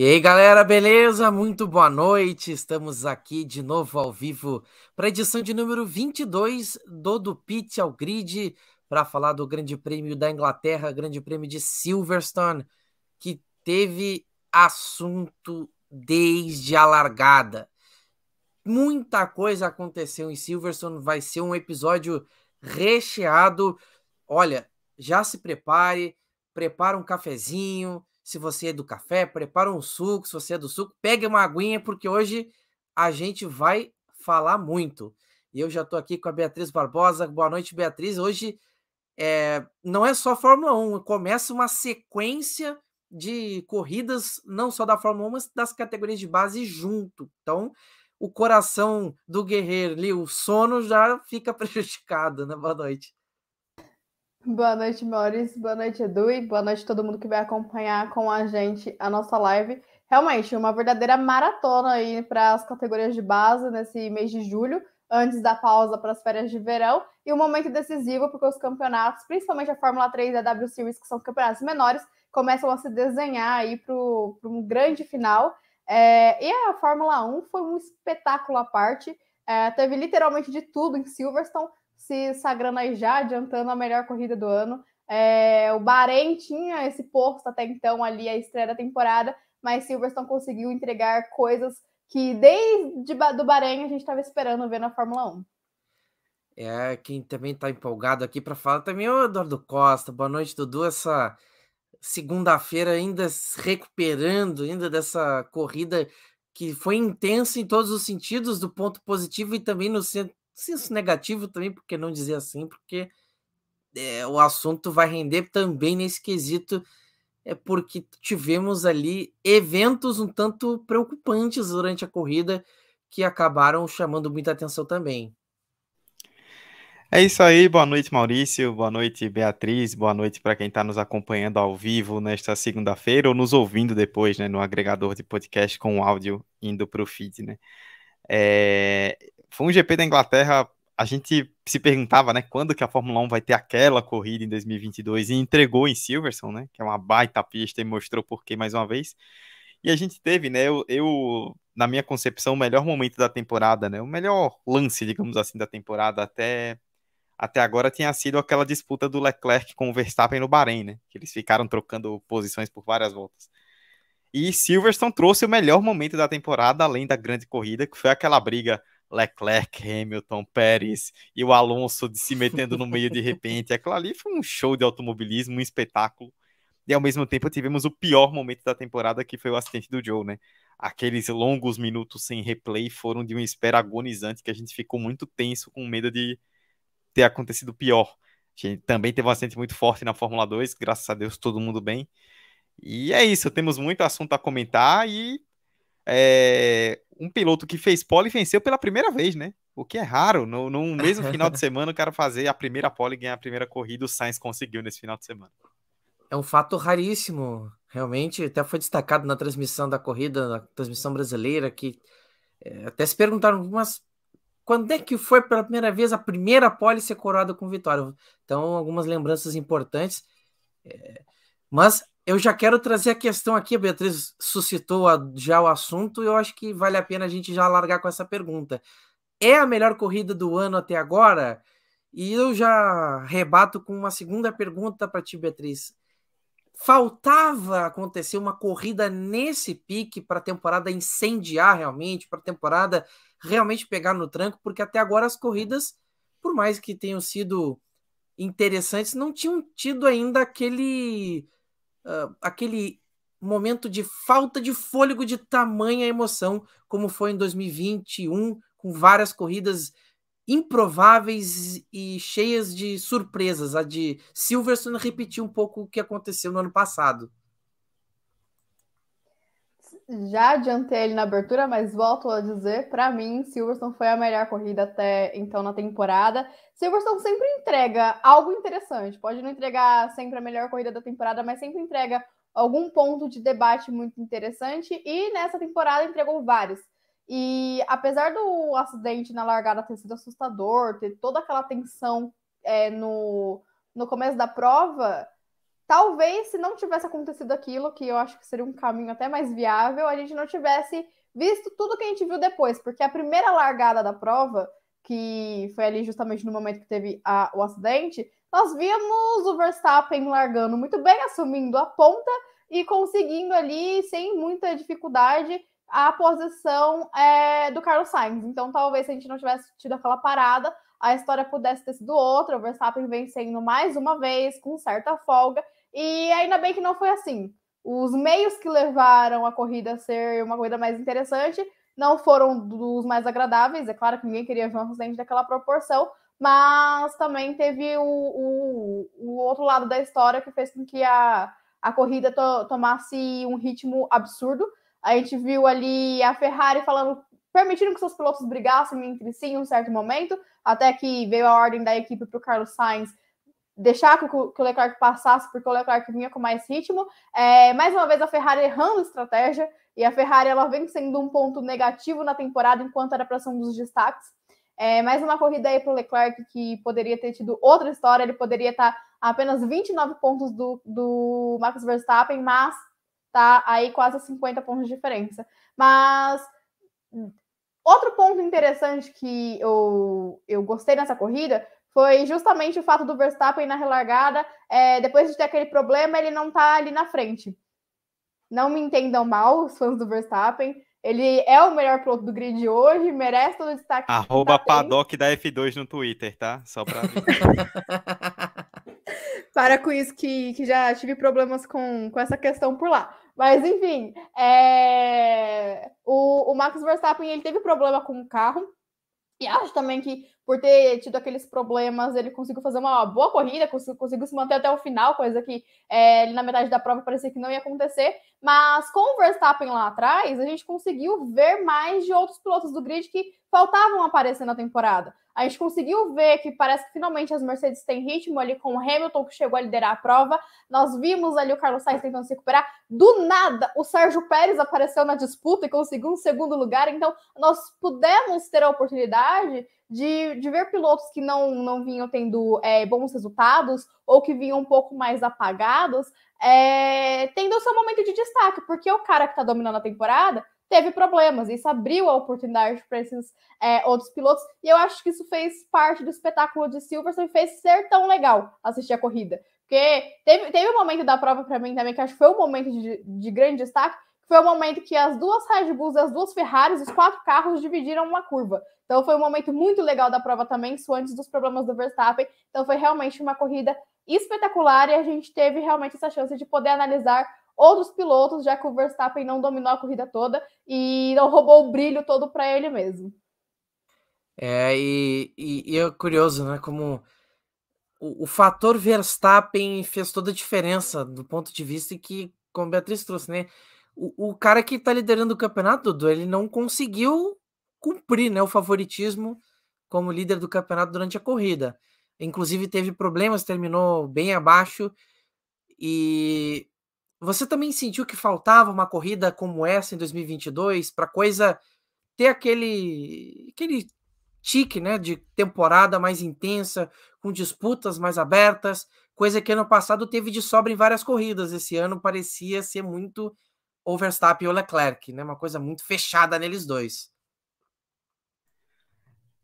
E aí, galera, beleza? Muito boa noite. Estamos aqui de novo ao vivo para a edição de número 22 do Do Pit ao Grid para falar do Grande Prêmio da Inglaterra, Grande Prêmio de Silverstone, que teve assunto desde a largada. Muita coisa aconteceu em Silverstone, vai ser um episódio recheado. Olha, já se prepare, prepara um cafezinho, se você é do café, prepara um suco. Se você é do suco, pegue uma aguinha, porque hoje a gente vai falar muito. E eu já estou aqui com a Beatriz Barbosa. Boa noite, Beatriz. Hoje é, não é só Fórmula 1, começa uma sequência de corridas, não só da Fórmula 1, mas das categorias de base junto. Então, o coração do guerreiro ali, o sono já fica prejudicado, né? Boa noite. Boa noite, Maurício. Boa noite, Edu. E boa noite a todo mundo que vai acompanhar com a gente a nossa live. Realmente, uma verdadeira maratona aí para as categorias de base nesse mês de julho, antes da pausa para as férias de verão. E um momento decisivo, porque os campeonatos, principalmente a Fórmula 3 e a W Series, que são campeonatos menores, começam a se desenhar aí para um grande final. É, e a Fórmula 1 foi um espetáculo à parte. É, teve literalmente de tudo em Silverstone se sagrando aí já, adiantando a melhor corrida do ano. É, o Bahrein tinha esse posto até então ali, a estreia da temporada, mas Silverstone conseguiu entregar coisas que desde do Bahrein a gente estava esperando ver na Fórmula 1. É, quem também está empolgado aqui para falar também é o Eduardo Costa. Boa noite, Dudu. Essa segunda-feira ainda se recuperando ainda dessa corrida que foi intensa em todos os sentidos, do ponto positivo e também no, senso negativo também, porque não dizer assim, porque é, o assunto vai render também nesse quesito, é porque tivemos ali eventos um tanto preocupantes durante a corrida que acabaram chamando muita atenção também. É isso aí, boa noite Maurício, boa noite Beatriz, boa noite para quem está nos acompanhando ao vivo nesta segunda-feira ou nos ouvindo depois, né, no agregador de podcast com áudio indo para o feed, né. É, foi um GP da Inglaterra, a gente se perguntava, né, quando que a Fórmula 1 vai ter aquela corrida em 2022 e entregou em Silverstone, né, que é uma baita pista e mostrou por que mais uma vez. E a gente teve, né, eu, eu, na minha concepção, o melhor momento da temporada, né, o melhor lance, digamos assim, da temporada até até agora tinha sido aquela disputa do Leclerc com o Verstappen no Bahrein, né, que eles ficaram trocando posições por várias voltas. E Silverstone trouxe o melhor momento da temporada, além da grande corrida, que foi aquela briga Leclerc, Hamilton, Pérez e o Alonso de se metendo no meio de repente. Aquilo ali foi um show de automobilismo, um espetáculo. E ao mesmo tempo tivemos o pior momento da temporada, que foi o acidente do Joe, né? Aqueles longos minutos sem replay foram de uma espera agonizante que a gente ficou muito tenso, com medo de ter acontecido pior. A gente também teve um acidente muito forte na Fórmula 2, graças a Deus todo mundo bem. E é isso, temos muito assunto a comentar e é, um piloto que fez pole venceu pela primeira vez, né? O que é raro. No, no mesmo final de semana, o cara fazer a primeira pole e ganhar a primeira corrida, o Sainz conseguiu nesse final de semana. É um fato raríssimo, realmente. Até foi destacado na transmissão da corrida, na transmissão brasileira, que é, até se perguntaram, mas quando é que foi pela primeira vez a primeira pole ser coroada com vitória? Então, algumas lembranças importantes. É, mas eu já quero trazer a questão aqui, a Beatriz suscitou já o assunto, e eu acho que vale a pena a gente já largar com essa pergunta. É a melhor corrida do ano até agora? E eu já rebato com uma segunda pergunta para ti, Beatriz. Faltava acontecer uma corrida nesse pique para a temporada incendiar realmente, para a temporada realmente pegar no tranco, porque até agora as corridas, por mais que tenham sido interessantes, não tinham tido ainda aquele uh, aquele momento de falta de fôlego de tamanha emoção, como foi em 2021, com várias corridas improváveis e cheias de surpresas. A de Silverstone repetiu um pouco o que aconteceu no ano passado. Já adiantei ele na abertura, mas volto a dizer, para mim, Silverstone foi a melhor corrida até então na temporada. Silverstone sempre entrega algo interessante. Pode não entregar sempre a melhor corrida da temporada, mas sempre entrega algum ponto de debate muito interessante. E nessa temporada entregou vários. E apesar do acidente na largada ter sido assustador, ter toda aquela tensão é, no, no começo da prova, talvez se não tivesse acontecido aquilo, que eu acho que seria um caminho até mais viável, a gente não tivesse visto tudo que a gente viu depois, porque a primeira largada da prova, que foi ali justamente no momento que teve a, o acidente, nós vimos o Verstappen largando muito bem, assumindo a ponta e conseguindo ali, sem muita dificuldade, a posição é, do Carlos Sainz. Então, talvez se a gente não tivesse tido aquela parada, a história pudesse ter sido outra, o Verstappen vencendo mais uma vez, com certa folga, e ainda bem que não foi assim. Os meios que levaram a corrida a ser uma corrida mais interessante não foram dos mais agradáveis. É claro que ninguém queria ver um acidente daquela proporção, mas também teve o, o, o, outro lado da história que fez com que a, a corrida to, tomasse um ritmo absurdo. A gente viu ali a Ferrari falando, permitindo que seus pilotos brigassem entre si em um certo momento, até que veio a ordem da equipe para o Carlos Sainz deixar que o, que o Leclerc passasse, porque o Leclerc vinha com mais ritmo. É, mais uma vez a Ferrari errando estratégia, e a Ferrari ela vem sendo um ponto negativo na temporada, enquanto era para ser um dos destaques. É, mais uma corrida aí para o Leclerc que poderia ter tido outra história, ele poderia estar a apenas 29 pontos do, do Max Verstappen, mas tá aí quase 50 pontos de diferença. Mas outro ponto interessante que eu, eu gostei nessa corrida foi justamente o fato do Verstappen na relargada, é, depois de ter aquele problema, ele não tá ali na frente. Não me entendam mal, os fãs do Verstappen. Ele é o melhor piloto do grid hoje, merece todo o destaque. Arroba tá paddock da F2 no Twitter, tá? Só pra. Para com isso, que, que já tive problemas com, com essa questão por lá. Mas, enfim, é... o, o Max Verstappen ele teve problema com o carro. E acho também que por ter tido aqueles problemas, ele conseguiu fazer uma boa corrida, conseguiu, se manter até o final, coisa que é, na metade da prova parecia que não ia acontecer. Mas com o Verstappen lá atrás, a gente conseguiu ver mais de outros pilotos do grid que faltavam aparecer na temporada. A gente conseguiu ver que parece que finalmente as Mercedes têm ritmo ali com o Hamilton, que chegou a liderar a prova. Nós vimos ali o Carlos Sainz tentando se recuperar. Do nada, o Sérgio Pérez apareceu na disputa e conseguiu um segundo lugar. Então, nós pudemos ter a oportunidade de, de ver pilotos que não, não vinham tendo é, bons resultados ou que vinham um pouco mais apagados, é, tendo o seu momento de destaque, porque o cara que está dominando a temporada teve problemas. Isso abriu a oportunidade para esses é, outros pilotos. E eu acho que isso fez parte do espetáculo de Silverstone e fez ser tão legal assistir a corrida. Porque teve, teve um momento da prova para mim também, que acho que foi um momento de, de grande destaque, foi o momento que as duas Red Bulls, as duas Ferraris, os quatro carros dividiram uma curva. Então foi um momento muito legal da prova também, isso antes dos problemas do Verstappen. Então foi realmente uma corrida espetacular e a gente teve realmente essa chance de poder analisar outros pilotos, já que o Verstappen não dominou a corrida toda e não roubou o brilho todo para ele mesmo. É, e, e, e, é curioso, né? Como o, o, fator Verstappen fez toda a diferença do ponto de vista que, como Beatriz trouxe, né? O, o cara que está liderando o campeonato, Dudu, ele não conseguiu cumprir né, o favoritismo como líder do campeonato durante a corrida. Inclusive teve problemas, terminou bem abaixo e você também sentiu que faltava uma corrida como essa em 2022 para coisa ter aquele aquele tique, né, de temporada mais intensa, com disputas mais abertas, coisa que ano passado teve de sobra em várias corridas. Esse ano parecia ser muito o Verstappen ou Leclerc, né? Uma coisa muito fechada neles dois.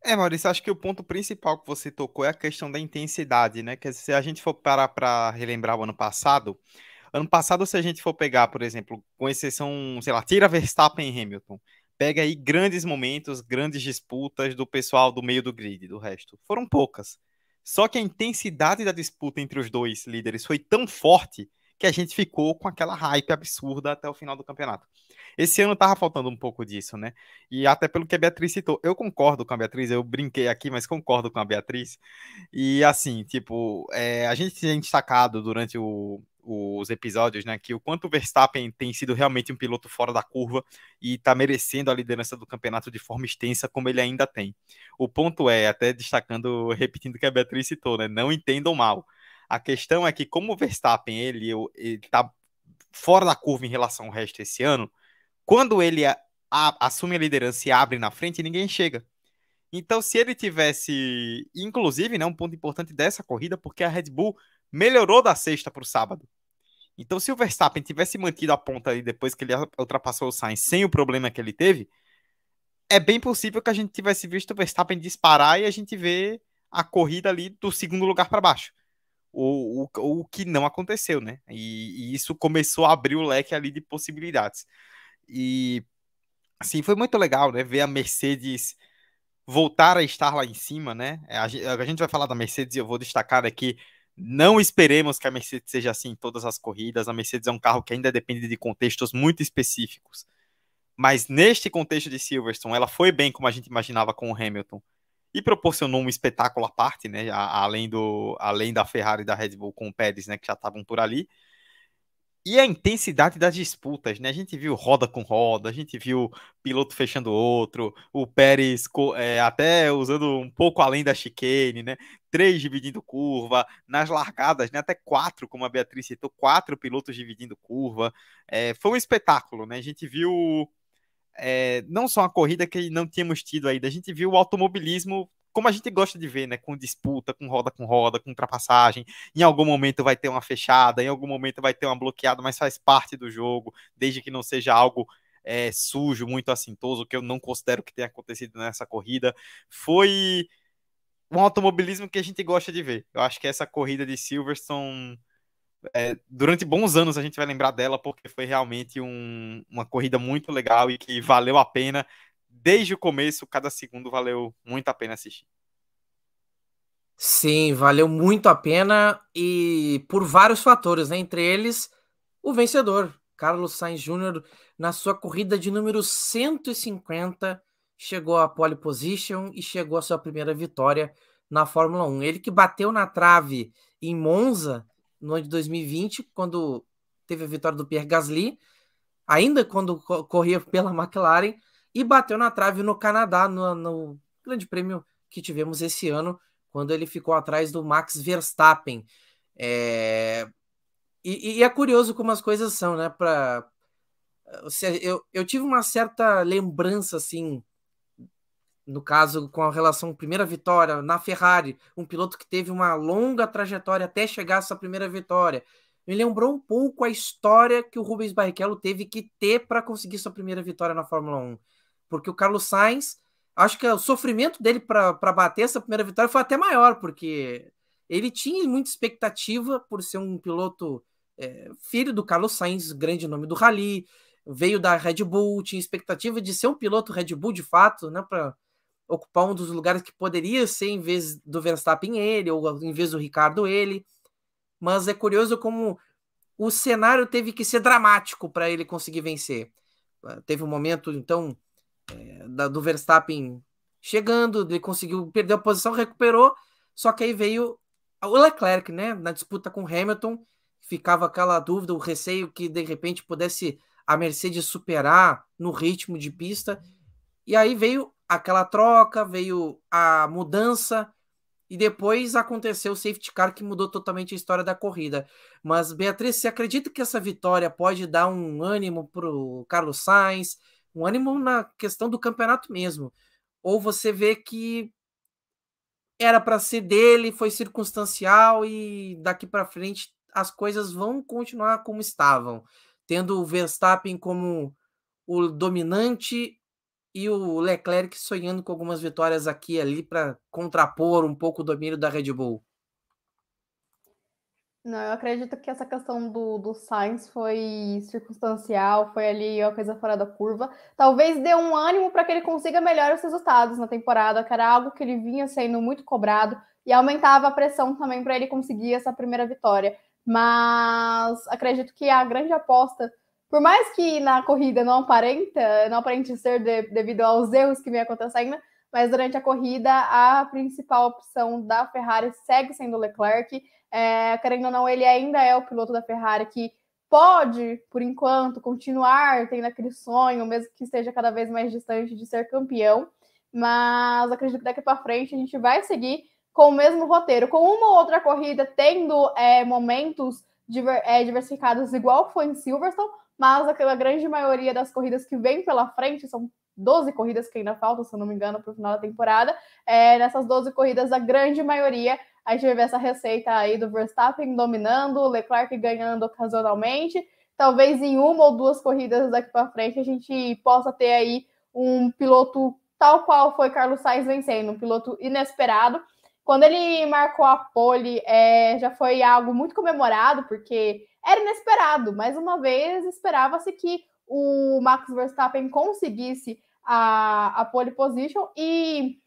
É, Maurício, acho que o ponto principal que você tocou é a questão da intensidade, né? Que se a gente for parar para relembrar o ano passado, Ano passado, se a gente for pegar, por exemplo, com exceção, sei lá, tira Verstappen e Hamilton, pega aí grandes momentos, grandes disputas do pessoal do meio do grid, do resto. Foram poucas. Só que a intensidade da disputa entre os dois líderes foi tão forte que a gente ficou com aquela hype absurda até o final do campeonato. Esse ano tava faltando um pouco disso, né? E até pelo que a Beatriz citou, eu concordo com a Beatriz, eu brinquei aqui, mas concordo com a Beatriz. E assim, tipo, é, a gente tem destacado durante o, os episódios, né, que o quanto o Verstappen tem sido realmente um piloto fora da curva e está merecendo a liderança do campeonato de forma extensa, como ele ainda tem. O ponto é, até destacando, repetindo o que a Beatriz citou, né, não entendam mal. A questão é que, como o Verstappen ele está fora da curva em relação ao resto esse ano, quando ele a, a, assume a liderança e abre na frente, ninguém chega. Então, se ele tivesse, inclusive, né, um ponto importante dessa corrida, porque a Red Bull melhorou da sexta para o sábado. Então, se o Verstappen tivesse mantido a ponta ali depois que ele ultrapassou o Sainz sem o problema que ele teve, é bem possível que a gente tivesse visto o Verstappen disparar e a gente vê a corrida ali do segundo lugar para baixo. O, o, o que não aconteceu, né? E, e, isso começou a abrir o leque ali de possibilidades. E assim, foi muito legal, né? Ver a Mercedes voltar a estar lá em cima, né? A, gente vai falar da Mercedes e eu vou destacar aqui não esperemos que a Mercedes seja assim em todas as corridas. A Mercedes é um carro que ainda depende de contextos muito específicos. Mas neste contexto de Silverstone, ela foi bem como a gente imaginava com o Hamilton e proporcionou um espetáculo à parte, né? Além, do, além da Ferrari e da Red Bull com o Pérez, né? Que já estavam por ali. E a intensidade das disputas, né? A gente viu roda com roda, a gente viu piloto fechando outro, o Pérez é, até usando um pouco além da chicane, né? Três dividindo curva, nas largadas, né? Até quatro, como a Beatriz citou, quatro pilotos dividindo curva. É, foi um espetáculo, né? A gente viu é, não só uma corrida que não tínhamos tido ainda, a gente viu o automobilismo como a gente gosta de ver, né? Com disputa, com roda com roda, com ultrapassagem. Em algum momento vai ter uma fechada, em algum momento vai ter uma bloqueada, mas faz parte do jogo, desde que não seja algo é, sujo, muito assintoso, que eu não considero que tenha acontecido nessa corrida. Foi um automobilismo que a gente gosta de ver. Eu acho que essa corrida de Silverstone. É, durante bons anos a gente vai lembrar dela porque foi realmente um, uma corrida muito legal e que valeu a pena desde o começo, cada segundo valeu muito a pena assistir. Sim, valeu muito a pena e por vários fatores, né? Entre eles, o vencedor, Carlos Sainz Jr., na sua corrida de número 150, chegou à pole position e chegou à sua primeira vitória na Fórmula 1. Ele que bateu na trave em Monza no ano de 2020, quando teve a vitória do Pierre Gasly, ainda quando corria pela McLaren, e bateu na trave no Canadá, no, no Grande Prêmio que tivemos esse ano, quando ele ficou atrás do Max Verstappen. É... E, e, é curioso como as coisas são, né? Pra... Eu, eu tive uma certa lembrança, assim, no caso, com a relação primeira vitória na Ferrari, um piloto que teve uma longa trajetória até chegar a essa primeira vitória. Me lembrou um pouco a história que o Rubens Barrichello teve que ter para conseguir sua primeira vitória na Fórmula 1 porque o Carlos Sainz, acho que o sofrimento dele para bater essa primeira vitória foi até maior, porque ele tinha muita expectativa por ser um piloto é, filho do Carlos Sainz, grande nome do Rally, veio da Red Bull, tinha expectativa de ser um piloto Red Bull de fato, né, para ocupar um dos lugares que poderia ser em vez do Verstappen ele ou em vez do Ricardo ele. Mas é curioso como o cenário teve que ser dramático para ele conseguir vencer. Teve um momento então é, da, do Verstappen chegando, ele conseguiu perder a posição, recuperou, só que aí veio o Leclerc, né, na disputa com Hamilton, ficava aquela dúvida, o receio que de repente pudesse a Mercedes superar no ritmo de pista, e aí veio aquela troca, veio a mudança, e depois aconteceu o safety car que mudou totalmente a história da corrida. Mas, Beatriz, você acredita que essa vitória pode dar um ânimo para o Carlos Sainz? um ânimo na questão do campeonato mesmo. Ou você vê que era para ser dele, foi circunstancial e daqui para frente as coisas vão continuar como estavam, tendo o Verstappen como o dominante e o Leclerc sonhando com algumas vitórias aqui e ali para contrapor um pouco o domínio da Red Bull. Não, eu acredito que essa questão do, do Sainz foi circunstancial, foi ali uma coisa fora da curva. Talvez dê um ânimo para que ele consiga melhores resultados na temporada, que era algo que ele vinha sendo muito cobrado e aumentava a pressão também para ele conseguir essa primeira vitória. Mas acredito que a grande aposta, por mais que na corrida não aparenta, não aparente ser de, devido aos erros que vem acontecendo, mas durante a corrida a principal opção da Ferrari segue sendo o Leclerc é, querendo ou não, ele ainda é o piloto da Ferrari que pode, por enquanto, continuar tendo aquele sonho, mesmo que esteja cada vez mais distante de ser campeão. Mas acredito que daqui para frente a gente vai seguir com o mesmo roteiro, com uma ou outra corrida tendo é, momentos diver, é, diversificados, igual foi em Silverstone, mas aquela grande maioria das corridas que vem pela frente são 12 corridas que ainda faltam, se eu não me engano, para o final da temporada. É, nessas 12 corridas, a grande maioria, a gente vai ver essa receita aí do Verstappen dominando, Leclerc ganhando ocasionalmente. Talvez em uma ou duas corridas daqui para frente a gente possa ter aí um piloto tal qual foi Carlos Sainz vencendo, um piloto inesperado. Quando ele marcou a pole, é, já foi algo muito comemorado, porque era inesperado. Mais uma vez, esperava-se que o Max Verstappen conseguisse a, a pole position e,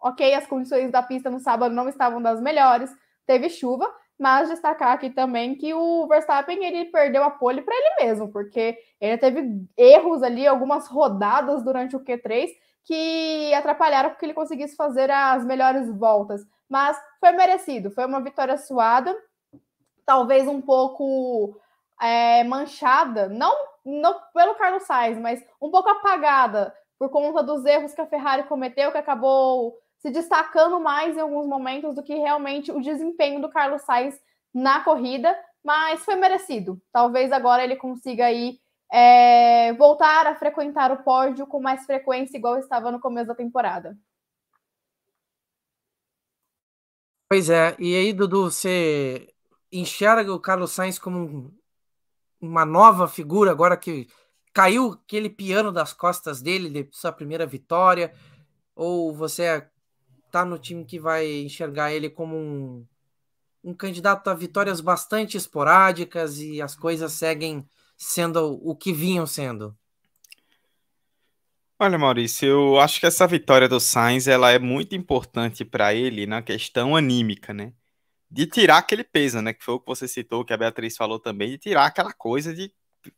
ok, as condições da pista no sábado não estavam das melhores, teve chuva, mas destacar aqui também que o Verstappen ele perdeu a pole para ele mesmo, porque ele teve erros ali, algumas rodadas durante o Q3 que atrapalharam porque ele conseguisse fazer as melhores voltas. Mas foi merecido, foi uma vitória suada, talvez um pouco é, manchada, não, não pelo Carlos Sainz, mas um pouco apagada por conta dos erros que a Ferrari cometeu, que acabou se destacando mais em alguns momentos do que realmente o desempenho do Carlos Sainz na corrida, mas foi merecido. Talvez agora ele consiga aí é, voltar a frequentar o pódio com mais frequência, igual estava no começo da temporada. Pois é, e aí, Dudu, você enxerga o Carlos Sainz como uma nova figura agora que caiu aquele piano das costas dele de sua primeira vitória? Ou você tá no time que vai enxergar ele como um, um candidato a vitórias bastante esporádicas e as coisas seguem sendo o que vinham sendo? Olha, Maurício, eu acho que essa vitória do Sainz ela é muito importante para ele na questão anímica, né? De tirar aquele peso, né? Que foi o que você citou, que a Beatriz falou também, de tirar aquela coisa de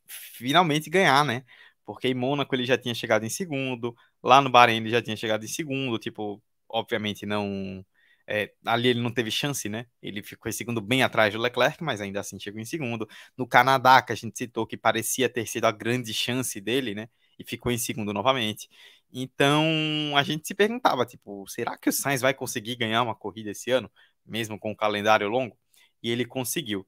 finalmente ganhar, né? Porque em Mônaco ele já tinha chegado em segundo, lá no Bahrein ele já tinha chegado em segundo, tipo, obviamente não é, ali ele não teve chance, né? Ele ficou em segundo bem atrás do Leclerc, mas ainda assim chegou em segundo. No Canadá, que a gente citou que parecia ter sido a grande chance dele, né? E ficou em segundo novamente. Então a gente se perguntava, tipo, será que o Sainz vai conseguir ganhar uma corrida esse ano, mesmo com o calendário longo? E ele conseguiu.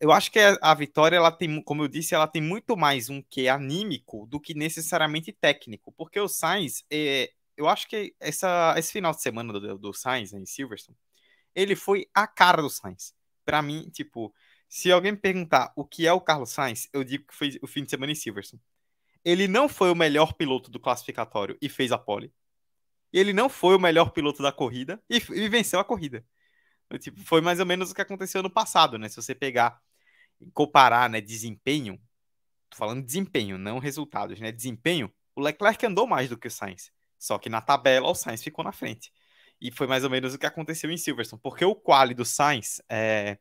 Eu acho que a vitória, ela tem, como eu disse, ela tem muito mais um que anímico do que necessariamente técnico, porque o Sainz, é, eu acho que essa, esse final de semana do, do Sainz em Silverstone, ele foi a cara do Sainz. Para mim, tipo, se alguém me perguntar o que é o Carlos Sainz, eu digo que foi o fim de semana em Silverstone. Ele não foi o melhor piloto do classificatório e fez a pole. Ele não foi o melhor piloto da corrida e, e venceu a corrida. Tipo, foi mais ou menos o que aconteceu no passado, né? Se você pegar e comparar, né, desempenho, tô falando de desempenho, não resultados, né? Desempenho, o Leclerc andou mais do que o Sainz. Só que na tabela o Sainz ficou na frente. E foi mais ou menos o que aconteceu em Silverstone, porque o quali do Sainz, é...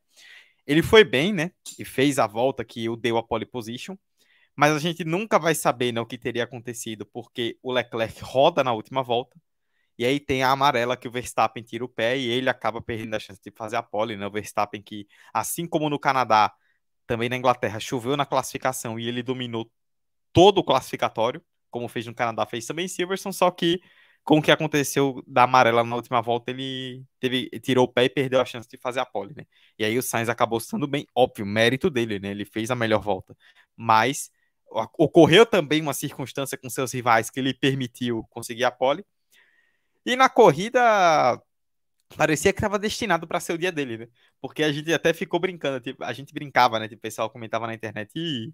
ele foi bem, né? E fez a volta que o deu a pole position, mas a gente nunca vai saber né, o que teria acontecido, porque o Leclerc roda na última volta, e aí tem a amarela que o Verstappen tira o pé e ele acaba perdendo a chance de fazer a pole, né? O Verstappen que, assim como no Canadá, também na Inglaterra, choveu na classificação e ele dominou todo o classificatório como fez no Canadá, fez também em Silverstone, só que com o que aconteceu da amarela na última volta, ele teve, tirou o pé e perdeu a chance de fazer a pole, né? E aí o Sainz acabou estando bem, óbvio, mérito dele, né? Ele fez a melhor volta. Mas ocorreu também uma circunstância com seus rivais que lhe permitiu conseguir a pole. E na corrida parecia que estava destinado para ser o dia dele, né? Porque a gente até ficou brincando, tipo, a gente brincava, né? Tipo, o pessoal comentava na internet, e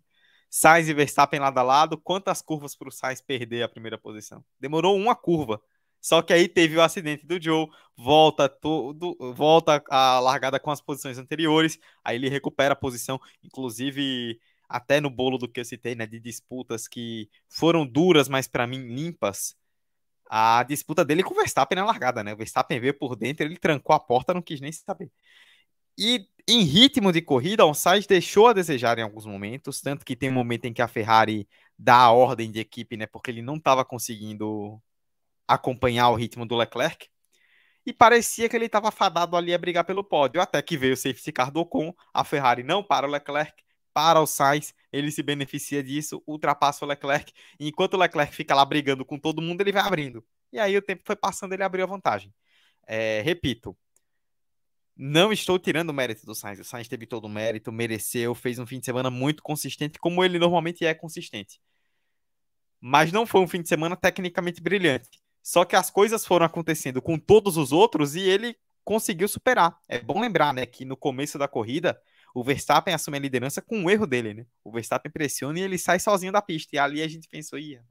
Sainz e Verstappen lado a lado, quantas curvas para o Sainz perder a primeira posição? Demorou uma curva. Só que aí teve o acidente do Joe, volta tudo, volta a largada com as posições anteriores, aí ele recupera a posição, inclusive até no bolo do que eu citei, né, de disputas que foram duras, mas para mim limpas. A disputa dele com o Verstappen na largada, né? O Verstappen veio por dentro, ele trancou a porta, não quis nem saber. E em ritmo de corrida, o Sainz deixou a desejar em alguns momentos, tanto que tem um momento em que a Ferrari dá a ordem de equipe, né, porque ele não estava conseguindo acompanhar o ritmo do Leclerc. E parecia que ele estava fadado ali a brigar pelo pódio, até que veio o safety car do Ocon, a Ferrari não para o Leclerc, para o Sainz, ele se beneficia disso, ultrapassa o Leclerc, e enquanto o Leclerc fica lá brigando com todo mundo, ele vai abrindo. E aí o tempo foi passando, ele abriu a vantagem. É, repito, não estou tirando o mérito do Sainz. O Sainz teve todo o mérito, mereceu, fez um fim de semana muito consistente, como ele normalmente é consistente. mas não foi um fim de semana tecnicamente brilhante. Só que as coisas foram acontecendo com todos os outros e ele conseguiu superar. É bom lembrar, né, que no começo da corrida, o Verstappen assume a liderança com um erro dele, né? O Verstappen pressiona e ele sai sozinho da pista. E ali a gente pensou, ia.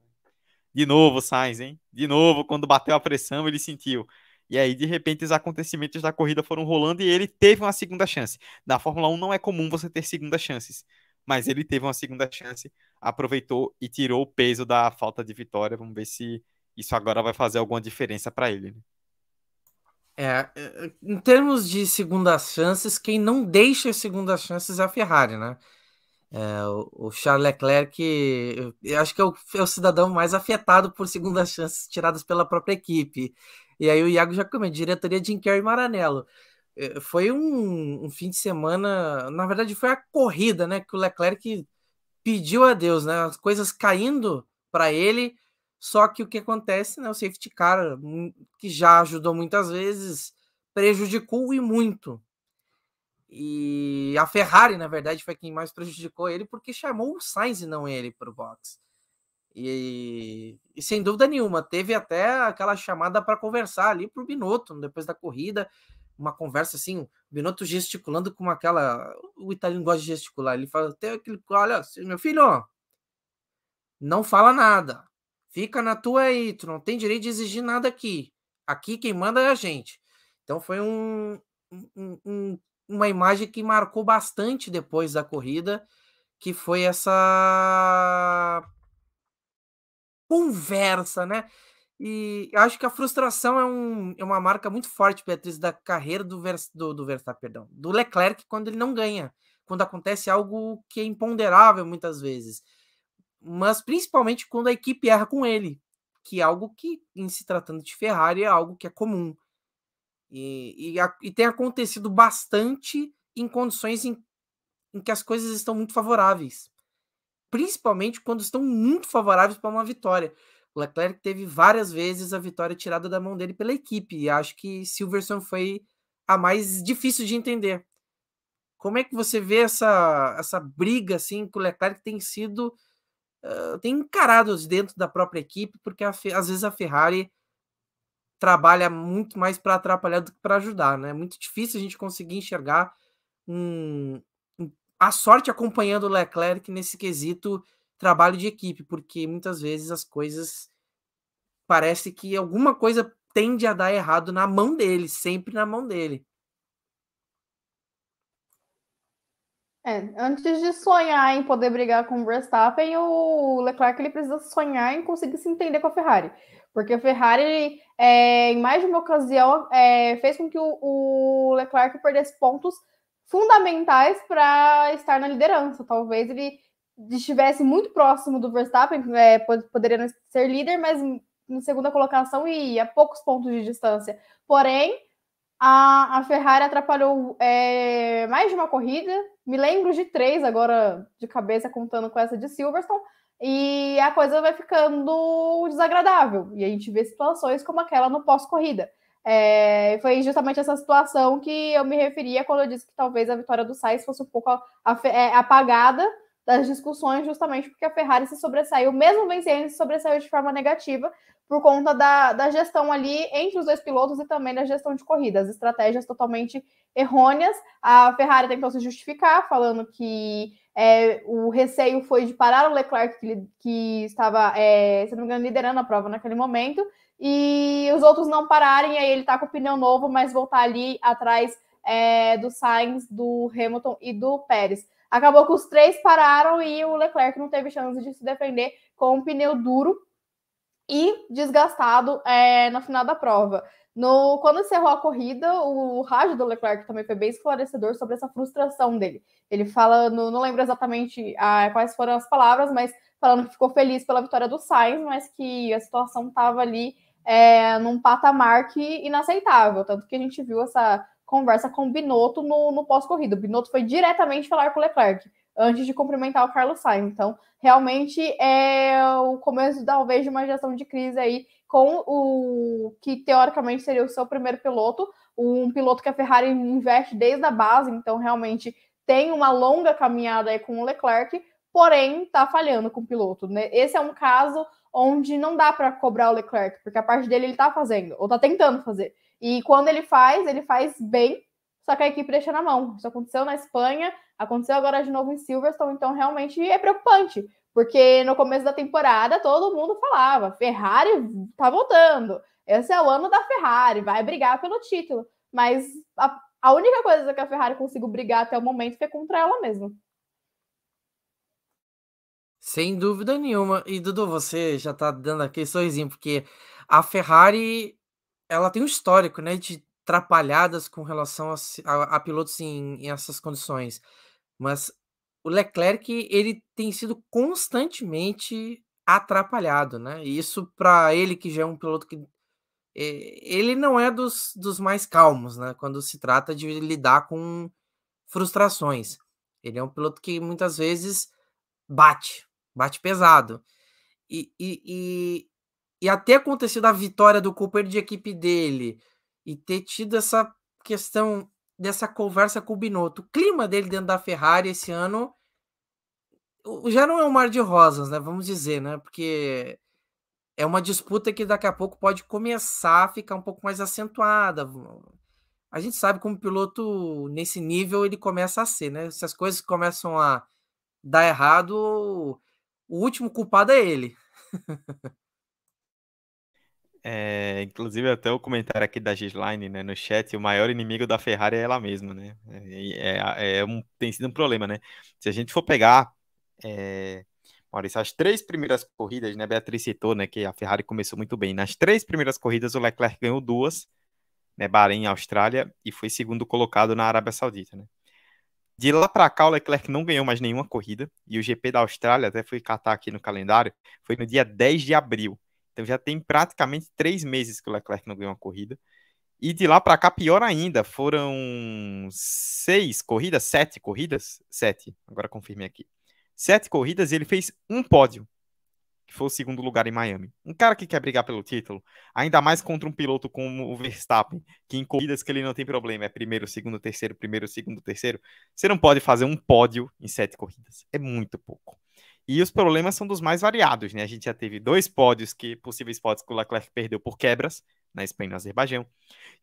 De novo, Sainz, hein? De novo, quando bateu a pressão, ele sentiu. E aí, de repente, os acontecimentos da corrida foram rolando e ele teve uma segunda chance. Na Fórmula 1 não é comum você ter segundas chances, mas ele teve uma segunda chance, aproveitou e tirou o peso da falta de vitória. Vamos ver se isso agora vai fazer alguma diferença para ele. Né? É, é, em termos de segundas chances, quem não deixa segundas chances é a Ferrari, né? É, o, Charles Leclerc, eu, acho que é o, é o, cidadão mais afetado por segundas chances tiradas pela própria equipe. E aí o Iago já comentou, diretoria de e Maranello. É, foi um, um, fim de semana, na verdade foi a corrida, né? Que o Leclerc pediu a Deus, né? As coisas caindo para ele só que o que acontece, né? O safety car, que já ajudou muitas vezes, prejudicou e muito. E a Ferrari, na verdade, foi quem mais prejudicou ele, porque chamou o Sainz e não ele para o box. E, e, sem dúvida nenhuma, teve até aquela chamada para conversar ali para o Binotto, depois da corrida, uma conversa assim, o Binotto gesticulando com aquela. O italiano gosta de gesticular, ele fala até aquele. Olha, meu filho, não fala nada Fica na tua aí, tu não tem direito de exigir nada aqui. Aqui quem manda é a gente. Então foi um, um, um, uma imagem que marcou bastante depois da corrida, que foi essa conversa, né? E acho que a frustração é, um, é uma marca muito forte, Beatriz, da carreira do, Vers, do, do Verstappen, perdão, do Leclerc quando ele não ganha, quando acontece algo que é imponderável muitas vezes mas principalmente quando a equipe erra com ele, que é algo que, em se tratando de Ferrari, é algo que é comum. E, e, e tem acontecido bastante em condições em, em que as coisas estão muito favoráveis. Principalmente quando estão muito favoráveis para uma vitória. O Leclerc teve várias vezes a vitória tirada da mão dele pela equipe. E acho que Silverson foi a mais difícil de entender. Como é que você vê essa, essa briga assim que o Leclerc tem sido tem encarado dentro da própria equipe, porque a, às vezes a Ferrari trabalha muito mais para atrapalhar do que para ajudar, né? É muito difícil a gente conseguir enxergar um, um, a sorte acompanhando o Leclerc nesse quesito trabalho de equipe, porque muitas vezes as coisas parece que alguma coisa tende a dar errado na mão dele, sempre na mão dele. É, antes de sonhar em poder brigar com o Verstappen, o Leclerc ele precisa sonhar em conseguir se entender com a Ferrari. Porque a Ferrari, é, em mais de uma ocasião, é, fez com que o, o, Leclerc perdesse pontos fundamentais para estar na liderança. Talvez ele estivesse muito próximo do Verstappen, é, poderia ser líder, mas em segunda colocação e a poucos pontos de distância. Porém, a, a Ferrari atrapalhou é, mais de uma corrida, me lembro de três agora de cabeça, contando com essa de Silverstone, e a coisa vai ficando desagradável. E a gente vê situações como aquela no pós-corrida. É, foi justamente essa situação que eu me referia quando eu disse que talvez a vitória do Sainz fosse um pouco é, apagada das discussões, justamente porque a Ferrari se sobressaiu, mesmo vencendo, se sobressaiu de forma negativa, por conta da, da gestão ali entre os dois pilotos e também da gestão de corridas, estratégias totalmente errôneas. A Ferrari tentou se justificar, falando que é, o receio foi de parar o Leclerc, que, que estava, é, se não me engano, liderando a prova naquele momento, e os outros não pararem, aí ele está com o pneu novo, mas voltar ali atrás é, do Sainz, do Hamilton e do Pérez. Acabou que os três pararam e o Leclerc não teve chance de se defender com um pneu duro e desgastado é, no final da prova. No, quando encerrou a corrida, o rádio do Leclerc também foi bem esclarecedor sobre essa frustração dele. Ele fala, no, não lembro exatamente ah, quais foram as palavras, mas falando que ficou feliz pela vitória do Sainz, mas que a situação estava ali é, num patamar que inaceitável. Tanto que a gente viu essa conversa com o Binotto no, no pós-corrida. O Binotto foi diretamente falar com o Leclerc antes de cumprimentar o Carlos Sainz. Então, realmente é o começo, talvez, de uma gestão de crise aí com o que teoricamente seria o seu primeiro piloto, um piloto que a Ferrari investe desde a base, então realmente tem uma longa caminhada aí com o Leclerc, porém está falhando com o piloto. Né? Esse é um caso onde não dá para cobrar o Leclerc, porque a parte dele ele tá fazendo, ou tá tentando fazer. E quando ele faz, ele faz bem, só que a equipe deixa na mão. Isso aconteceu na Espanha, aconteceu agora de novo em Silverstone, então realmente é preocupante, porque no começo da temporada todo mundo falava: Ferrari tá voltando, esse é o ano da Ferrari, vai brigar pelo título. Mas a, a única coisa que a Ferrari conseguiu brigar até o momento foi contra ela mesma. Sem dúvida nenhuma. E Dudu, você já tá dando aquele sorrisinho, porque a Ferrari ela tem um histórico, né, de atrapalhadas com relação a, a, a pilotos em, em, essas condições. Mas o Leclerc ele tem sido constantemente atrapalhado, né? Isso para ele que já é um piloto que eh, ele não é dos, dos mais calmos, né? Quando se trata de lidar com frustrações. Ele é um piloto que muitas vezes bate, bate pesado. E, e, e, e até acontecido a vitória do Cooper de equipe dele e ter tido essa questão dessa conversa com o Binotto. O clima dele dentro da Ferrari esse ano já não é um mar de rosas, né? Vamos dizer, né? Porque é uma disputa que daqui a pouco pode começar a ficar um pouco mais acentuada. A gente sabe como piloto nesse nível ele começa a ser, né? Se as coisas começam a dar errado, o último culpado é ele. É, inclusive, até o comentário aqui da Gisline, né, no chat, o maior inimigo da Ferrari é ela mesma, né? É, é, é um, tem sido um problema, né? Se a gente for pegar, é, Maurício, as três primeiras corridas, né, Beatriz citou, né, que a Ferrari começou muito bem. Nas três primeiras corridas, o Leclerc ganhou duas, né, Bahrein, Austrália, e foi segundo colocado na Arábia Saudita, né? De lá para cá, o Leclerc não ganhou mais nenhuma corrida, e o GP da Austrália, até fui catar aqui no calendário, foi no dia 10 de abril. Então já tem praticamente três meses que o Leclerc não ganhou uma corrida. E de lá para cá, pior ainda, foram seis corridas, sete corridas, sete, agora confirmei aqui. Sete corridas e ele fez um pódio, que foi o segundo lugar em Miami. Um cara que quer brigar pelo título, ainda mais contra um piloto como o Verstappen, que em corridas que ele não tem problema, é primeiro, segundo, terceiro, primeiro, segundo, terceiro, você não pode fazer um pódio em sete corridas. É muito pouco. E os problemas são dos mais variados, né? A gente já teve dois pódios, que possíveis pódios que o Leclerc perdeu por quebras, na Espanha e no Azerbaijão.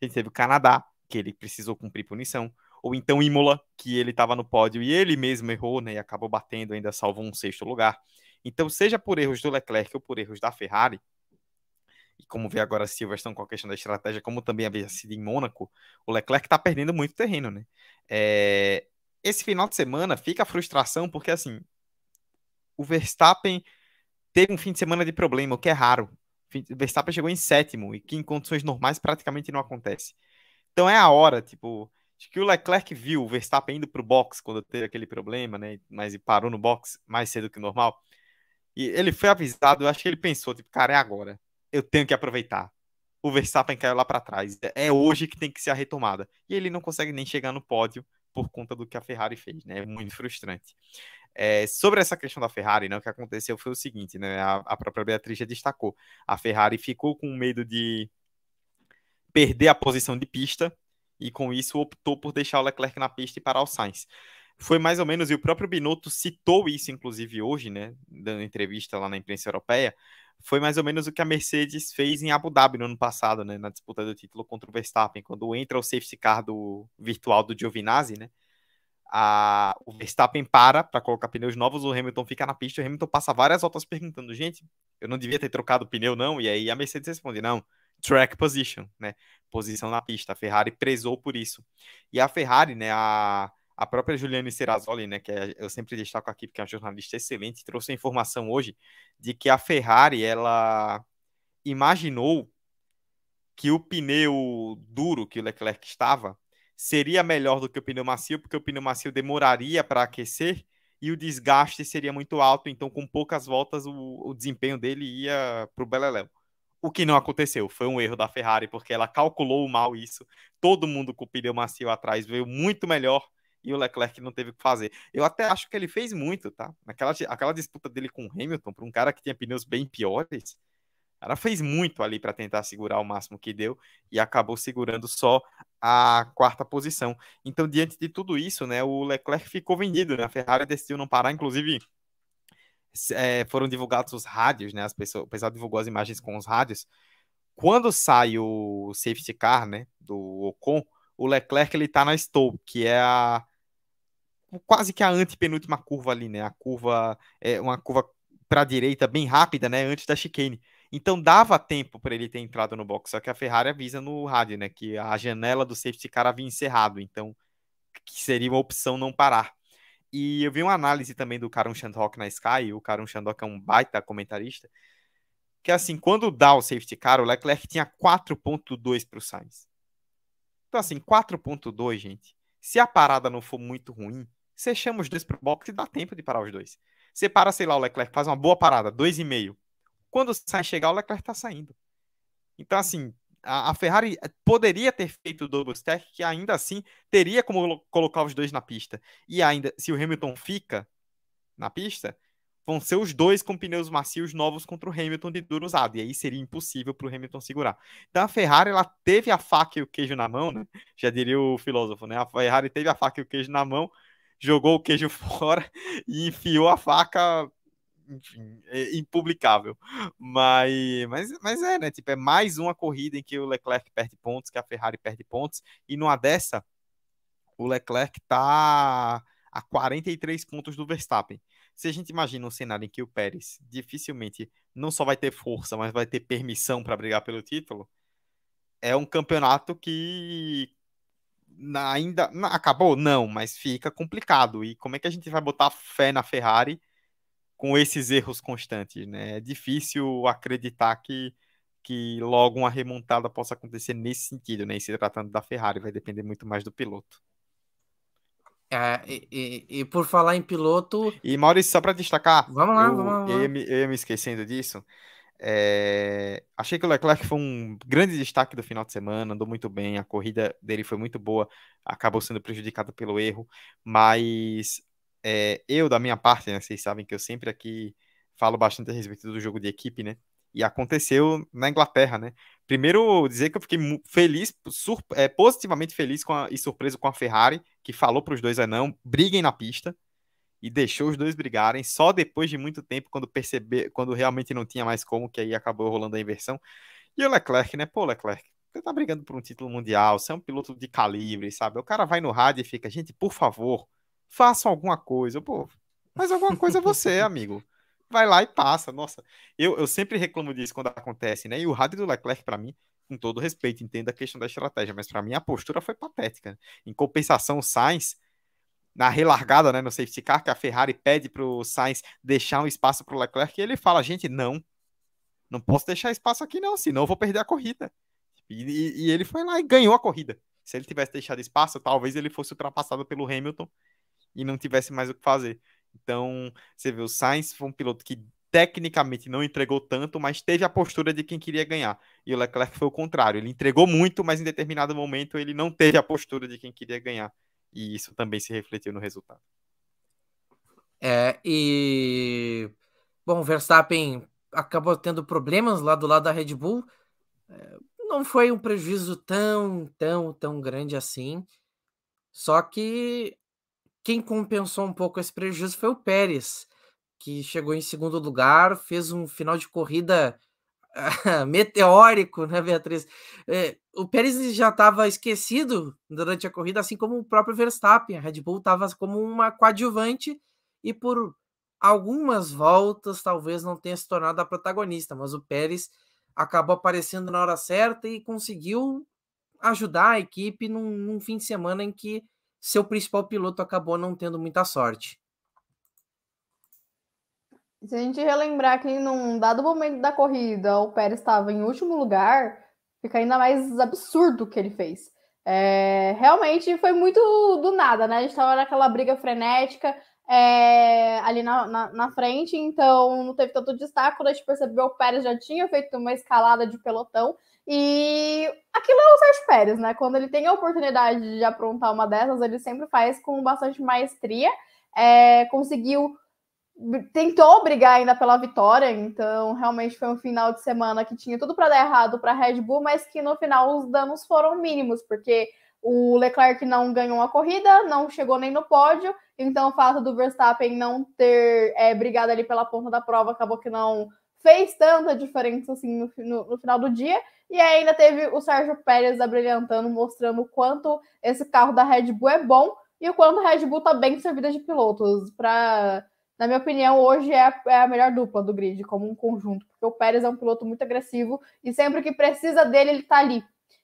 A gente teve o Canadá, que ele precisou cumprir punição. Ou então Imola, que ele estava no pódio e ele mesmo errou, né? E acabou batendo, ainda salvou um sexto lugar. Então, seja por erros do Leclerc ou por erros da Ferrari, e como vê agora Silverstone com a questão da estratégia, como também havia sido em Mônaco, o Leclerc está perdendo muito terreno, né? É... Esse final de semana fica a frustração, porque assim, o Verstappen teve um fim de semana de problema, o que é raro. O Verstappen chegou em sétimo, e que em condições normais praticamente não acontece. Então é a hora, tipo, acho que o Leclerc viu o Verstappen indo pro box quando teve aquele problema, né? Mas parou no box mais cedo que normal. E ele foi avisado, eu acho que ele pensou, tipo, cara, é agora. Eu tenho que aproveitar. O Verstappen caiu lá para trás. É hoje que tem que ser a retomada. E ele não consegue nem chegar no pódio por conta do que a Ferrari fez, né? É muito frustrante. É, sobre essa questão da Ferrari, né, o que aconteceu foi o seguinte, né, a, a própria Beatriz já destacou, a Ferrari ficou com medo de perder a posição de pista e com isso optou por deixar o Leclerc na pista e parar o Sainz. Foi mais ou menos, e o próprio Binotto citou isso, inclusive, hoje, né, dando entrevista lá na imprensa europeia, foi mais ou menos o que a Mercedes fez em Abu Dhabi no ano passado, né, na disputa do título contra o Verstappen, quando entra o safety car do virtual do Giovinazzi, né, a, o Verstappen para para colocar pneus novos, o Hamilton fica na pista, o Hamilton passa várias voltas perguntando, gente, eu não devia ter trocado o pneu, não? E aí a Mercedes responde, não, track position, né? Posição na pista. A Ferrari prezou por isso. E a Ferrari, né, a, a própria Juliane Serrazoli, né, que é, eu sempre destaco aqui porque é uma jornalista excelente, trouxe a informação hoje de que a Ferrari, ela imaginou que o pneu duro que o Leclerc estava seria melhor do que o pneu macio, porque o pneu macio demoraria para aquecer e o desgaste seria muito alto, então com poucas voltas o, o desempenho dele ia para o Beleléu. O que não aconteceu, foi um erro da Ferrari, porque ela calculou mal isso. Todo mundo com o pneu macio atrás veio muito melhor e o Leclerc não teve o que fazer. Eu até acho que ele fez muito, tá? Naquela aquela disputa dele com o Hamilton, para um cara que tinha pneus bem piores, ela fez muito ali para tentar segurar o máximo que deu e acabou segurando só a quarta posição. Então, diante de tudo isso, né, o Leclerc ficou vendido, né? A Ferrari decidiu não parar, inclusive é, foram divulgados os rádios, né? As pessoas, o pessoal divulgou as imagens com os rádios. Quando sai o safety car, né, do Ocon, o Leclerc ele tá na stop, que é a quase que a antepenúltima curva ali, né? A curva é uma curva para a direita bem rápida, né, antes da chicane. Então dava tempo para ele ter entrado no box, só que a Ferrari avisa no rádio, né, que a janela do safety car havia encerrado, então que seria uma opção não parar. E eu vi uma análise também do Karun Shandrock na Sky, o Karun Shandrock é um baita comentarista, que assim, quando dá o safety car, o Leclerc tinha 4.2 para o Sainz. Então assim, 4.2, gente, se a parada não for muito ruim, você chama os dois para o box e dá tempo de parar os dois. Você para, sei lá, o Leclerc faz uma boa parada, 2,5. Quando sai chegar, o Leclerc está saindo. Então, assim, a, a, Ferrari poderia ter feito o double stack, que ainda assim teria como colocar os dois na pista. E ainda, se o Hamilton fica na pista, vão ser os dois com pneus macios novos contra o Hamilton de duro usado. E aí seria impossível para o Hamilton segurar. Então a Ferrari ela teve a faca e o queijo na mão, né? Já diria o filósofo, né? A Ferrari teve a faca e o queijo na mão, jogou o queijo fora e enfiou a faca enfim, é impublicável. Mas, mas, mas é, né? Tipo, é mais uma corrida em que o Leclerc perde pontos, que a Ferrari perde pontos, e numa dessa, o Leclerc tá a 43 pontos do Verstappen. Se a gente imagina um cenário em que o Pérez dificilmente não só vai ter força, mas vai ter permissão para brigar pelo título, é um campeonato que ainda acabou? Não, mas fica complicado. E como é que a gente vai botar fé na Ferrari com esses erros constantes, né? É difícil acreditar que, que logo uma remontada possa acontecer nesse sentido, né? E se tratando da Ferrari, vai depender muito mais do piloto. É, e, e, e, por falar em piloto. E Maurício, só para destacar. Vamos lá, eu, vamos lá. Eu, ia me, eu ia me esquecendo disso. É... Achei que o Leclerc foi um grande destaque do final de semana, andou muito bem, a corrida dele foi muito boa, acabou sendo prejudicado pelo erro, mas é, eu, da minha parte, né, vocês sabem que eu sempre aqui falo bastante a respeito do jogo de equipe, né? E aconteceu na Inglaterra, né? Primeiro, dizer que eu fiquei feliz, é, positivamente feliz a, e surpreso com a Ferrari, que falou para os dois é não, briguem na pista, e deixou os dois brigarem só depois de muito tempo, quando perceber, quando realmente não tinha mais como, que aí acabou rolando a inversão. E o Leclerc, né? Pô, Leclerc, você tá brigando por um título mundial, você é um piloto de calibre, sabe? O cara vai no rádio e fica, gente, por favor, façam alguma coisa. Pô, mas alguma coisa é você, amigo. Vai lá e passa. Nossa, eu, eu sempre reclamo disso quando acontece, né? E o rádio do Leclerc, para mim, com todo respeito, entenda a questão da estratégia, mas para mim a postura foi patética. Em compensação, o Sainz, na relargada, né, no safety car, que a Ferrari pede para o Sainz deixar um espaço para o Leclerc, e ele fala: gente, não, não posso deixar espaço aqui, não, senão eu vou perder a corrida. E, e, e ele foi lá e ganhou a corrida. Se ele tivesse deixado espaço, talvez ele fosse ultrapassado pelo Hamilton e não tivesse mais o que fazer. Então, você vê, o Sainz foi um piloto que tecnicamente não entregou tanto, mas teve a postura de quem queria ganhar. E o Leclerc foi o contrário. Ele entregou muito, mas em determinado momento ele não teve a postura de quem queria ganhar. E isso também se refletiu no resultado. É, e. Bom, o Verstappen acabou tendo problemas lá do lado da Red Bull. É, não foi um prejuízo tão, tão, tão grande assim. Só que quem compensou um pouco esse prejuízo foi o Pérez, que chegou em segundo lugar, fez um final de corrida meteórico, né, Beatriz? É, o Pérez já estava esquecido durante a corrida, assim como o próprio Verstappen. A Red Bull estava como uma coadjuvante e por algumas voltas talvez não tenha se tornado a protagonista, mas o Pérez acabou aparecendo na hora certa e conseguiu ajudar a equipe num, num fim de semana em que seu principal piloto acabou não tendo muita sorte. Se a gente relembrar que num dado momento da corrida o Pérez estava em último lugar, fica ainda mais absurdo o que ele fez. É, realmente foi muito do nada, né? A gente estava naquela briga frenética é, ali na, na, na, frente, então não teve tanto destaque. Quando a gente percebeu, o Pérez já tinha feito uma escalada de pelotão e aquilo é o Sérgio Pérez, né? Quando ele tem a oportunidade de aprontar uma dessas, ele sempre faz com bastante maestria. É, conseguiu, tentou brigar ainda pela vitória, então realmente foi um final de semana que tinha tudo para dar errado para a Red Bull, mas que no final os danos foram mínimos, porque o Leclerc não ganhou a corrida, não chegou nem no pódio, então o fato do Verstappen não ter é, brigado ali pela ponta da prova acabou que não fez tanta diferença assim no, no, no final do dia. E ainda teve o Sérgio Pérez abrilhantando, mostrando o quanto esse carro da Red Bull é bom e o quanto a Red Bull está bem servida de pilotos. Pra, na minha opinião, hoje é a, é a, melhor dupla do grid, como um conjunto, porque o Pérez é um piloto muito agressivo e sempre que precisa dele, ele está ali.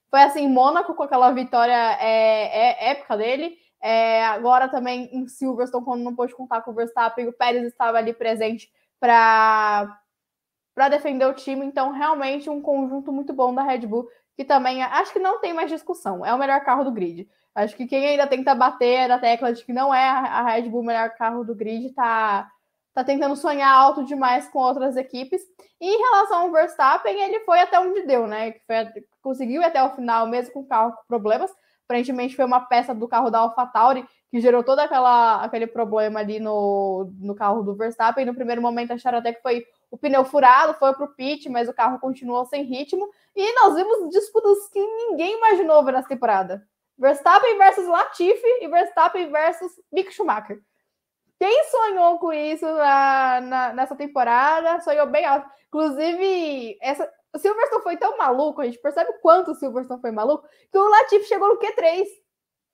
Foi assim em Mônaco, com aquela vitória é, é épica dele. É, agora também em Silverstone, quando não pôde contar com o Verstappen, o Pérez estava ali presente para para defender o time. Então, realmente, um conjunto muito bom da Red Bull, que também acho que não tem mais discussão. É o melhor carro do grid. Acho que quem ainda tenta bater na tecla de que não é a Red Bull o melhor carro do grid está tá tentando sonhar alto demais com outras equipes. E em relação ao Verstappen, ele foi até onde deu, né? Foi, conseguiu até o final, mesmo com o carro com problemas. Aparentemente foi uma peça do carro da AlphaTauri que gerou todo aquela, aquele problema ali no, no carro do Verstappen. No primeiro momento acharam até que foi o pneu furado, foi para o pit, mas o carro continuou sem ritmo. E nós vimos disputas que ninguém imaginou ver nessa temporada. Verstappen versus Latifi e Verstappen versus Mick Schumacher. Quem sonhou com isso na, na, nessa temporada sonhou bem alto. Inclusive, essa, o Silverstone foi tão maluco, a gente percebe o quanto o Silverstone foi maluco, que o Latifi chegou no Q3.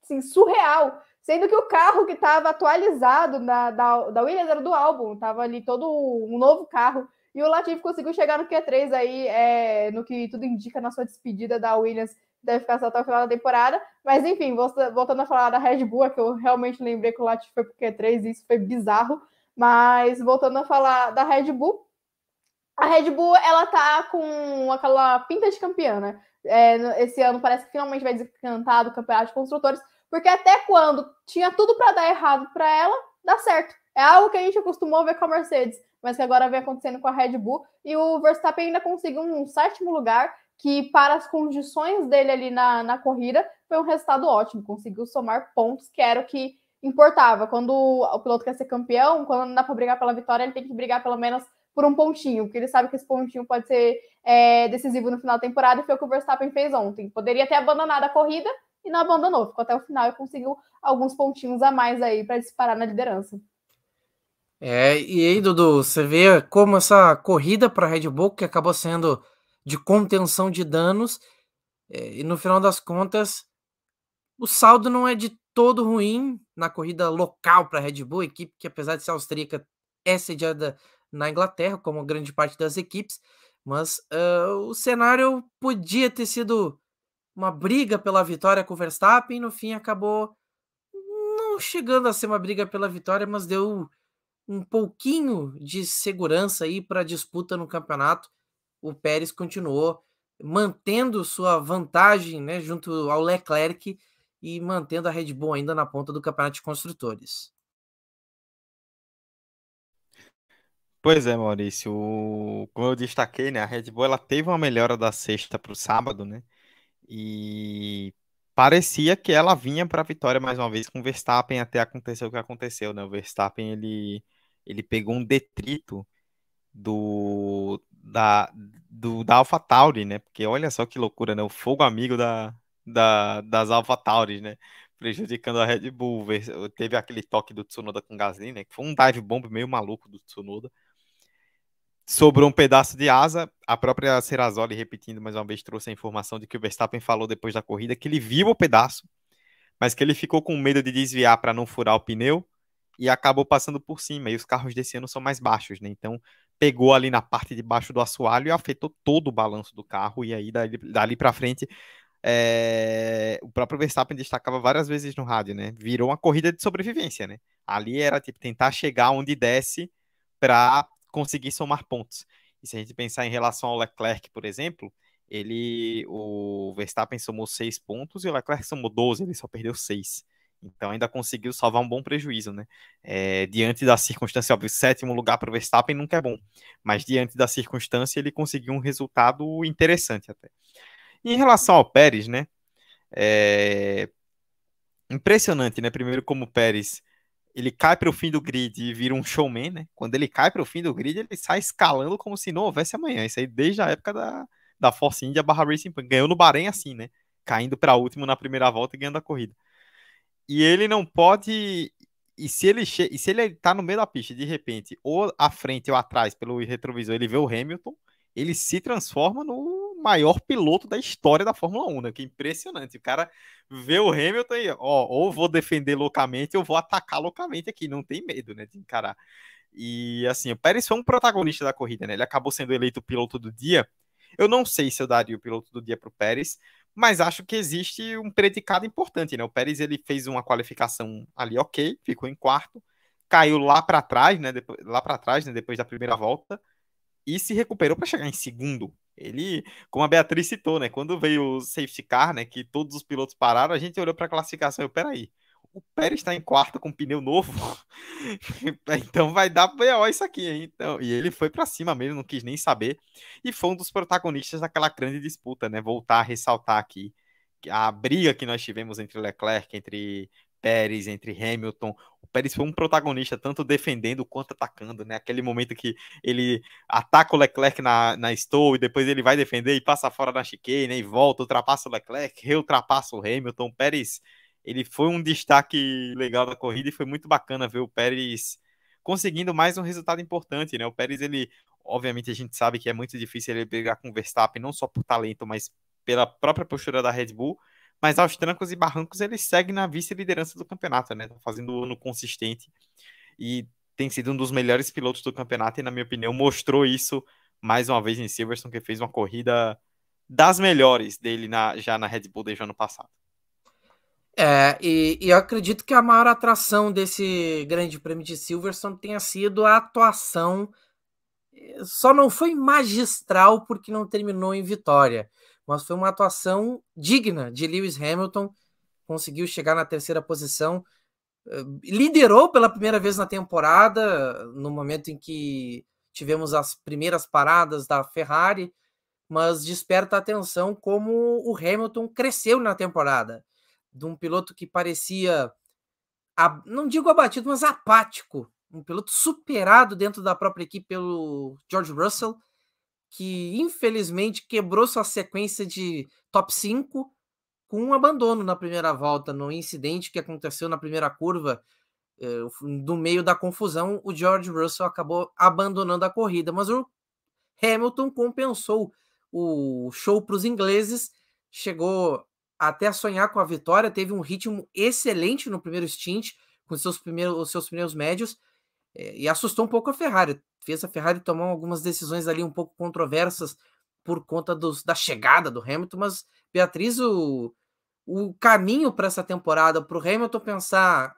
Assim, surreal. Sendo que o carro que estava atualizado na, da, da Williams era do álbum, estava ali todo um novo carro. E o Latifi conseguiu chegar no Q3 aí, é, no que tudo indica na sua despedida da Williams, deve ficar só até o final da temporada. Mas enfim, voltando a falar da Red Bull, é que eu realmente lembrei que o Latifi foi pro Q3 e isso foi bizarro. Mas voltando a falar da Red Bull, a Red Bull ela tá com aquela pinta de campeã, né? É, esse ano parece que finalmente vai desencantar do campeonato de construtores, porque até quando tinha tudo para dar errado para ela, dá certo. É algo que a gente acostumou ver com a Mercedes, mas que agora vem acontecendo com a Red Bull. E o Verstappen ainda conseguiu um sétimo lugar, que para as condições dele ali na, na corrida foi um resultado ótimo. Conseguiu somar pontos, que era o que importava. Quando o piloto quer ser campeão, quando não dá para brigar pela vitória, ele tem que brigar pelo menos por um pontinho, porque ele sabe que esse pontinho pode ser é, decisivo no final da temporada, e foi o que o Verstappen fez ontem. Poderia ter abandonado a corrida, e não abandonou, ficou até o final e conseguiu alguns pontinhos a mais aí para disparar na liderança. É, e aí, Dudu, você vê como essa corrida para a Red Bull, que acabou sendo de contenção de danos, é, e no final das contas, o saldo não é de todo ruim na corrida local para a Red Bull, equipe que, apesar de ser austríaca, é sediada na Inglaterra, como grande parte das equipes, mas uh, o cenário podia ter sido uma briga pela vitória com o Verstappen, no fim acabou não chegando a ser uma briga pela vitória, mas deu um pouquinho de segurança aí para a disputa no campeonato. O Pérez continuou mantendo sua vantagem, né, junto ao Leclerc e mantendo a Red Bull ainda na ponta do campeonato de construtores. Pois é, Maurício. Como eu destaquei, né, a Red Bull ela teve uma melhora da sexta para o sábado, né? E parecia que ela vinha para a vitória mais uma vez com o Verstappen até acontecer o que aconteceu, né? O Verstappen ele, ele pegou um detrito do da do, da AlphaTauri, né? Porque olha só que loucura, né? O fogo amigo da, da das AlphaTauri, né? Prejudicando a Red Bull. Teve aquele toque do Tsunoda com Gasly, né? Que foi um dive bomb meio maluco do Tsunoda sobrou um pedaço de asa. A própria Serrazoli, repetindo mais uma vez, trouxe a informação de que o Verstappen falou depois da corrida que ele viu o pedaço, mas que ele ficou com medo de desviar para não furar o pneu e acabou passando por cima. E os carros desse ano são mais baixos, né? Então pegou ali na parte de baixo do assoalho e afetou todo o balanço do carro. E aí dali, dali para frente. É... o próprio Verstappen destacava várias vezes no rádio, né? Virou uma corrida de sobrevivência, né? Ali era tipo tentar chegar onde desce para conseguir somar pontos. E se a gente pensar em relação ao Leclerc, por exemplo, ele, o Verstappen somou seis pontos e o Leclerc somou 12, ele só perdeu seis. Então ainda conseguiu salvar um bom prejuízo, né? É, diante da circunstância, óbvio, sétimo lugar para o Verstappen nunca é bom, mas diante da circunstância ele conseguiu um resultado interessante até. E em relação ao Pérez, né? É... Impressionante, né? Primeiro como o Pérez ele cai para o fim do grid e vira um showman, né? Quando ele cai para o fim do grid, ele sai escalando como se não houvesse amanhã. Isso aí desde a época da, da Force India barra Racing Point. Ganhou no Bahrein assim, né? caindo para último na primeira volta e ganhando a corrida. E ele não pode. E se ele che... e se ele tá no meio da pista de repente, ou à frente ou atrás, pelo retrovisor, ele vê o Hamilton, ele se transforma no maior piloto da história da Fórmula 1, né? Que impressionante. O cara vê o Hamilton e, ó, ou vou defender loucamente, ou vou atacar loucamente aqui. Não tem medo, né? De encarar. E assim, o Pérez foi um protagonista da corrida, né? Ele acabou sendo eleito piloto do dia. Eu não sei se eu daria o piloto do dia para o Pérez, mas acho que existe um predicado importante, né? O Pérez ele fez uma qualificação ali ok, ficou em quarto, caiu lá para trás, né? Depois, lá para trás, né? Depois da primeira volta e se recuperou para chegar em segundo. Ele, como a Beatriz citou, né? Quando veio o safety car, né? Que todos os pilotos pararam, a gente olhou para a classificação e peraí, o Pérez está em quarto com pneu novo, então vai dar BO isso aqui, hein? Então, e ele foi para cima mesmo, não quis nem saber, e foi um dos protagonistas daquela grande disputa, né? Voltar a ressaltar aqui a briga que nós tivemos entre Leclerc, entre Pérez, entre Hamilton. Pérez foi um protagonista, tanto defendendo quanto atacando, né? Aquele momento que ele ataca o Leclerc na, na Stowe, e depois ele vai defender e passa fora da chicane, né? E volta, ultrapassa o Leclerc, reultrapassa o Hamilton. O Pérez ele foi um destaque legal da corrida e foi muito bacana ver o Pérez conseguindo mais um resultado importante, né? O Pérez, ele, obviamente, a gente sabe que é muito difícil ele brigar com o Verstappen, não só por talento, mas pela própria postura da Red Bull, mas aos trancos e barrancos ele segue na vice-liderança do campeonato, né? Tá fazendo um ano consistente e tem sido um dos melhores pilotos do campeonato e, na minha opinião, mostrou isso mais uma vez em Silverstone, que fez uma corrida das melhores dele na, já na Red Bull desde o ano passado. É, e, e, eu acredito que a maior atração desse grande prêmio de Silverstone tenha sido a atuação. Só não foi magistral porque não terminou em vitória, mas foi uma atuação digna de Lewis Hamilton. Conseguiu chegar na terceira posição, eh, liderou pela primeira vez na temporada, no momento em que tivemos as primeiras paradas da Ferrari, mas desperta atenção como o Hamilton cresceu na temporada de um piloto que parecia, não digo abatido, mas apático, um piloto superado dentro da própria equipe pelo George Russell, que infelizmente quebrou sua sequência de top 5 com um abandono na primeira volta, no incidente que aconteceu na primeira curva, eh, meio da confusão, o George Russell acabou abandonando a corrida, mas o Hamilton compensou o show para os ingleses, chegou até sonhar com a vitória, teve um ritmo excelente no primeiro stint, com seus primeiros, os seus pneus médios, é, e assustou um pouco a Ferrari. Fez a Ferrari tomar algumas decisões ali um pouco controversas por conta dos, da chegada do Hamilton, mas Beatriz, o, o caminho para essa temporada, para o Hamilton pensar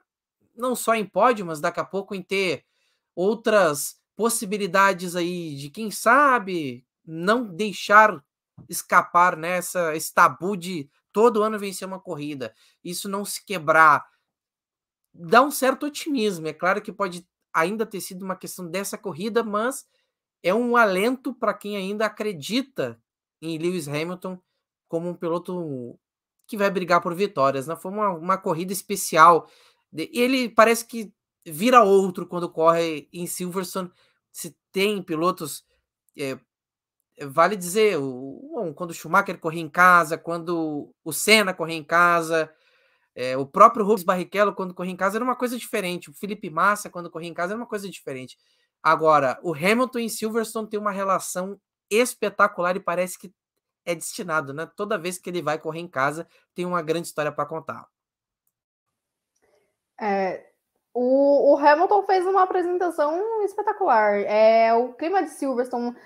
não só em pódio, mas daqui a pouco em ter outras possibilidades aí de quem sabe não deixar escapar nessa né, esse tabu de todo ano vencer uma corrida, isso não se quebrar, dá um certo otimismo. É claro que pode ainda ter sido uma questão dessa corrida, mas é um alento para quem ainda acredita em Lewis Hamilton como um piloto que vai brigar por vitórias. Né? Foi uma, uma corrida especial. Ele parece que vira outro quando corre em Silverstone. Se tem pilotos é, vale dizer, o, bom, quando o Schumacher corria em casa, quando o Senna corria em casa, é, o próprio Rubens Barrichello, quando corria em casa, era uma coisa diferente. O Felipe Massa, quando corria em casa, era uma coisa diferente. Agora, o Hamilton e Silverstone tem uma relação espetacular e parece que é destinado, né? Toda vez que ele vai correr em casa, tem uma grande história para contar. É, o, o, Hamilton fez uma apresentação espetacular. É, o clima de Silverstone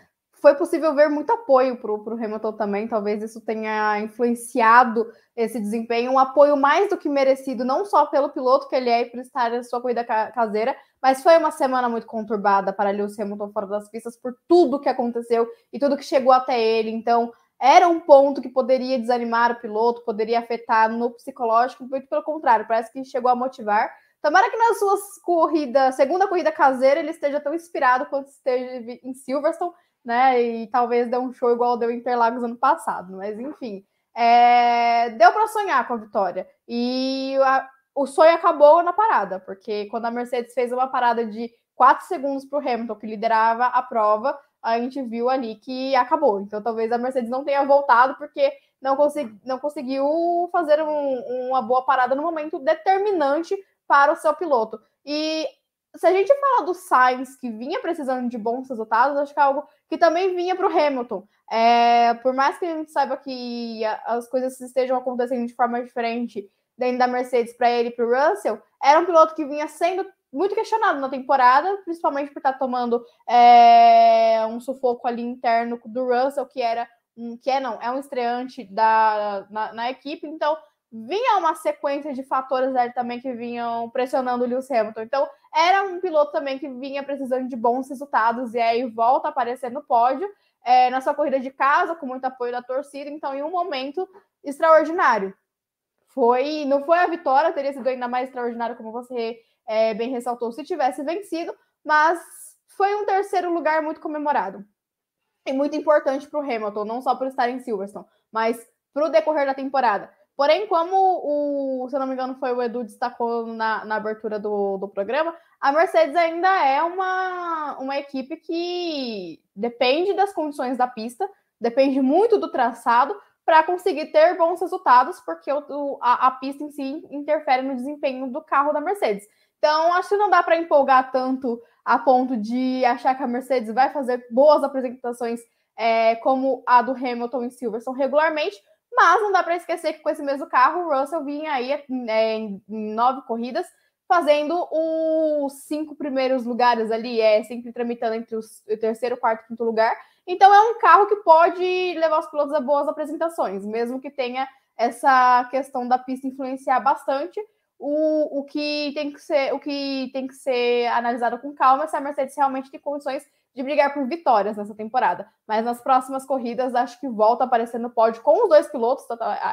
foi possível ver muito apoio para o Hamilton também. Talvez isso tenha influenciado esse desempenho, um apoio mais do que merecido, não só pelo piloto que ele é e por estar na sua corrida caseira, mas foi uma semana muito conturbada para Lewis Hamilton fora das pistas por tudo que aconteceu e tudo que chegou até ele. Então, era um ponto que poderia desanimar o piloto, poderia afetar no psicológico, muito pelo contrário, parece que chegou a motivar. Tomara que nas suas corridas, segunda corrida caseira, ele esteja tão inspirado quanto esteve em Silverstone né? E talvez dê um show igual deu Interlagos ano passado, mas enfim, é... deu para sonhar com a vitória. E a... o sonho acabou na parada, porque quando a Mercedes fez uma parada de 4 segundos para o Hamilton, que liderava a prova, a gente viu ali que acabou. Então talvez a Mercedes não tenha voltado, porque não, consegui, não conseguiu fazer um, uma boa parada no momento determinante para o seu piloto. E se a gente fala do Sainz, que vinha precisando de bons resultados, acho que é algo que também vinha para o Hamilton. É, por mais que a gente saiba que as coisas estejam acontecendo de forma diferente dentro da Mercedes para ele e para o Russell, era um piloto que vinha sendo muito questionado na temporada, principalmente por estar tá tomando é, um sufoco ali interno do Russell, que era um, que é não, é um estreante da, na, na equipe, então vinha uma sequência de fatores ali também que vinham pressionando o Lewis Hamilton. Então, era um piloto também que vinha precisando de bons resultados, e aí volta a aparecer no pódio, é, na sua corrida de casa, com muito apoio da torcida, então, em um momento extraordinário. Foi, não foi a vitória, teria sido ainda mais extraordinário, como você é, bem ressaltou, se tivesse vencido, mas foi um terceiro lugar muito comemorado. E muito importante para o Hamilton, não só por estar em Silverstone, mas para o decorrer da temporada. Porém, como o, se não me engano, foi o Edu destacou na, na abertura do, do programa, a Mercedes ainda é uma, uma equipe que depende das condições da pista, depende muito do traçado para conseguir ter bons resultados, porque o, a, a pista em si interfere no desempenho do carro da Mercedes. Então, acho que não dá para empolgar tanto a ponto de achar que a Mercedes vai fazer boas apresentações é, como a do Hamilton em Silverstone regularmente, mas não dá para esquecer que com esse mesmo carro, o Russell vinha aí é, em nove corridas, fazendo os cinco primeiros lugares ali, é sempre tramitando entre os, o terceiro, quarto e quinto lugar. Então é um carro que pode levar os pilotos a boas apresentações, mesmo que tenha essa questão da pista influenciar bastante. O, o que tem que ser o que tem que ser analisado com calma é se a Mercedes realmente tem condições de brigar por vitórias nessa temporada. Mas nas próximas corridas, acho que volta a aparecer no pódio com os dois pilotos,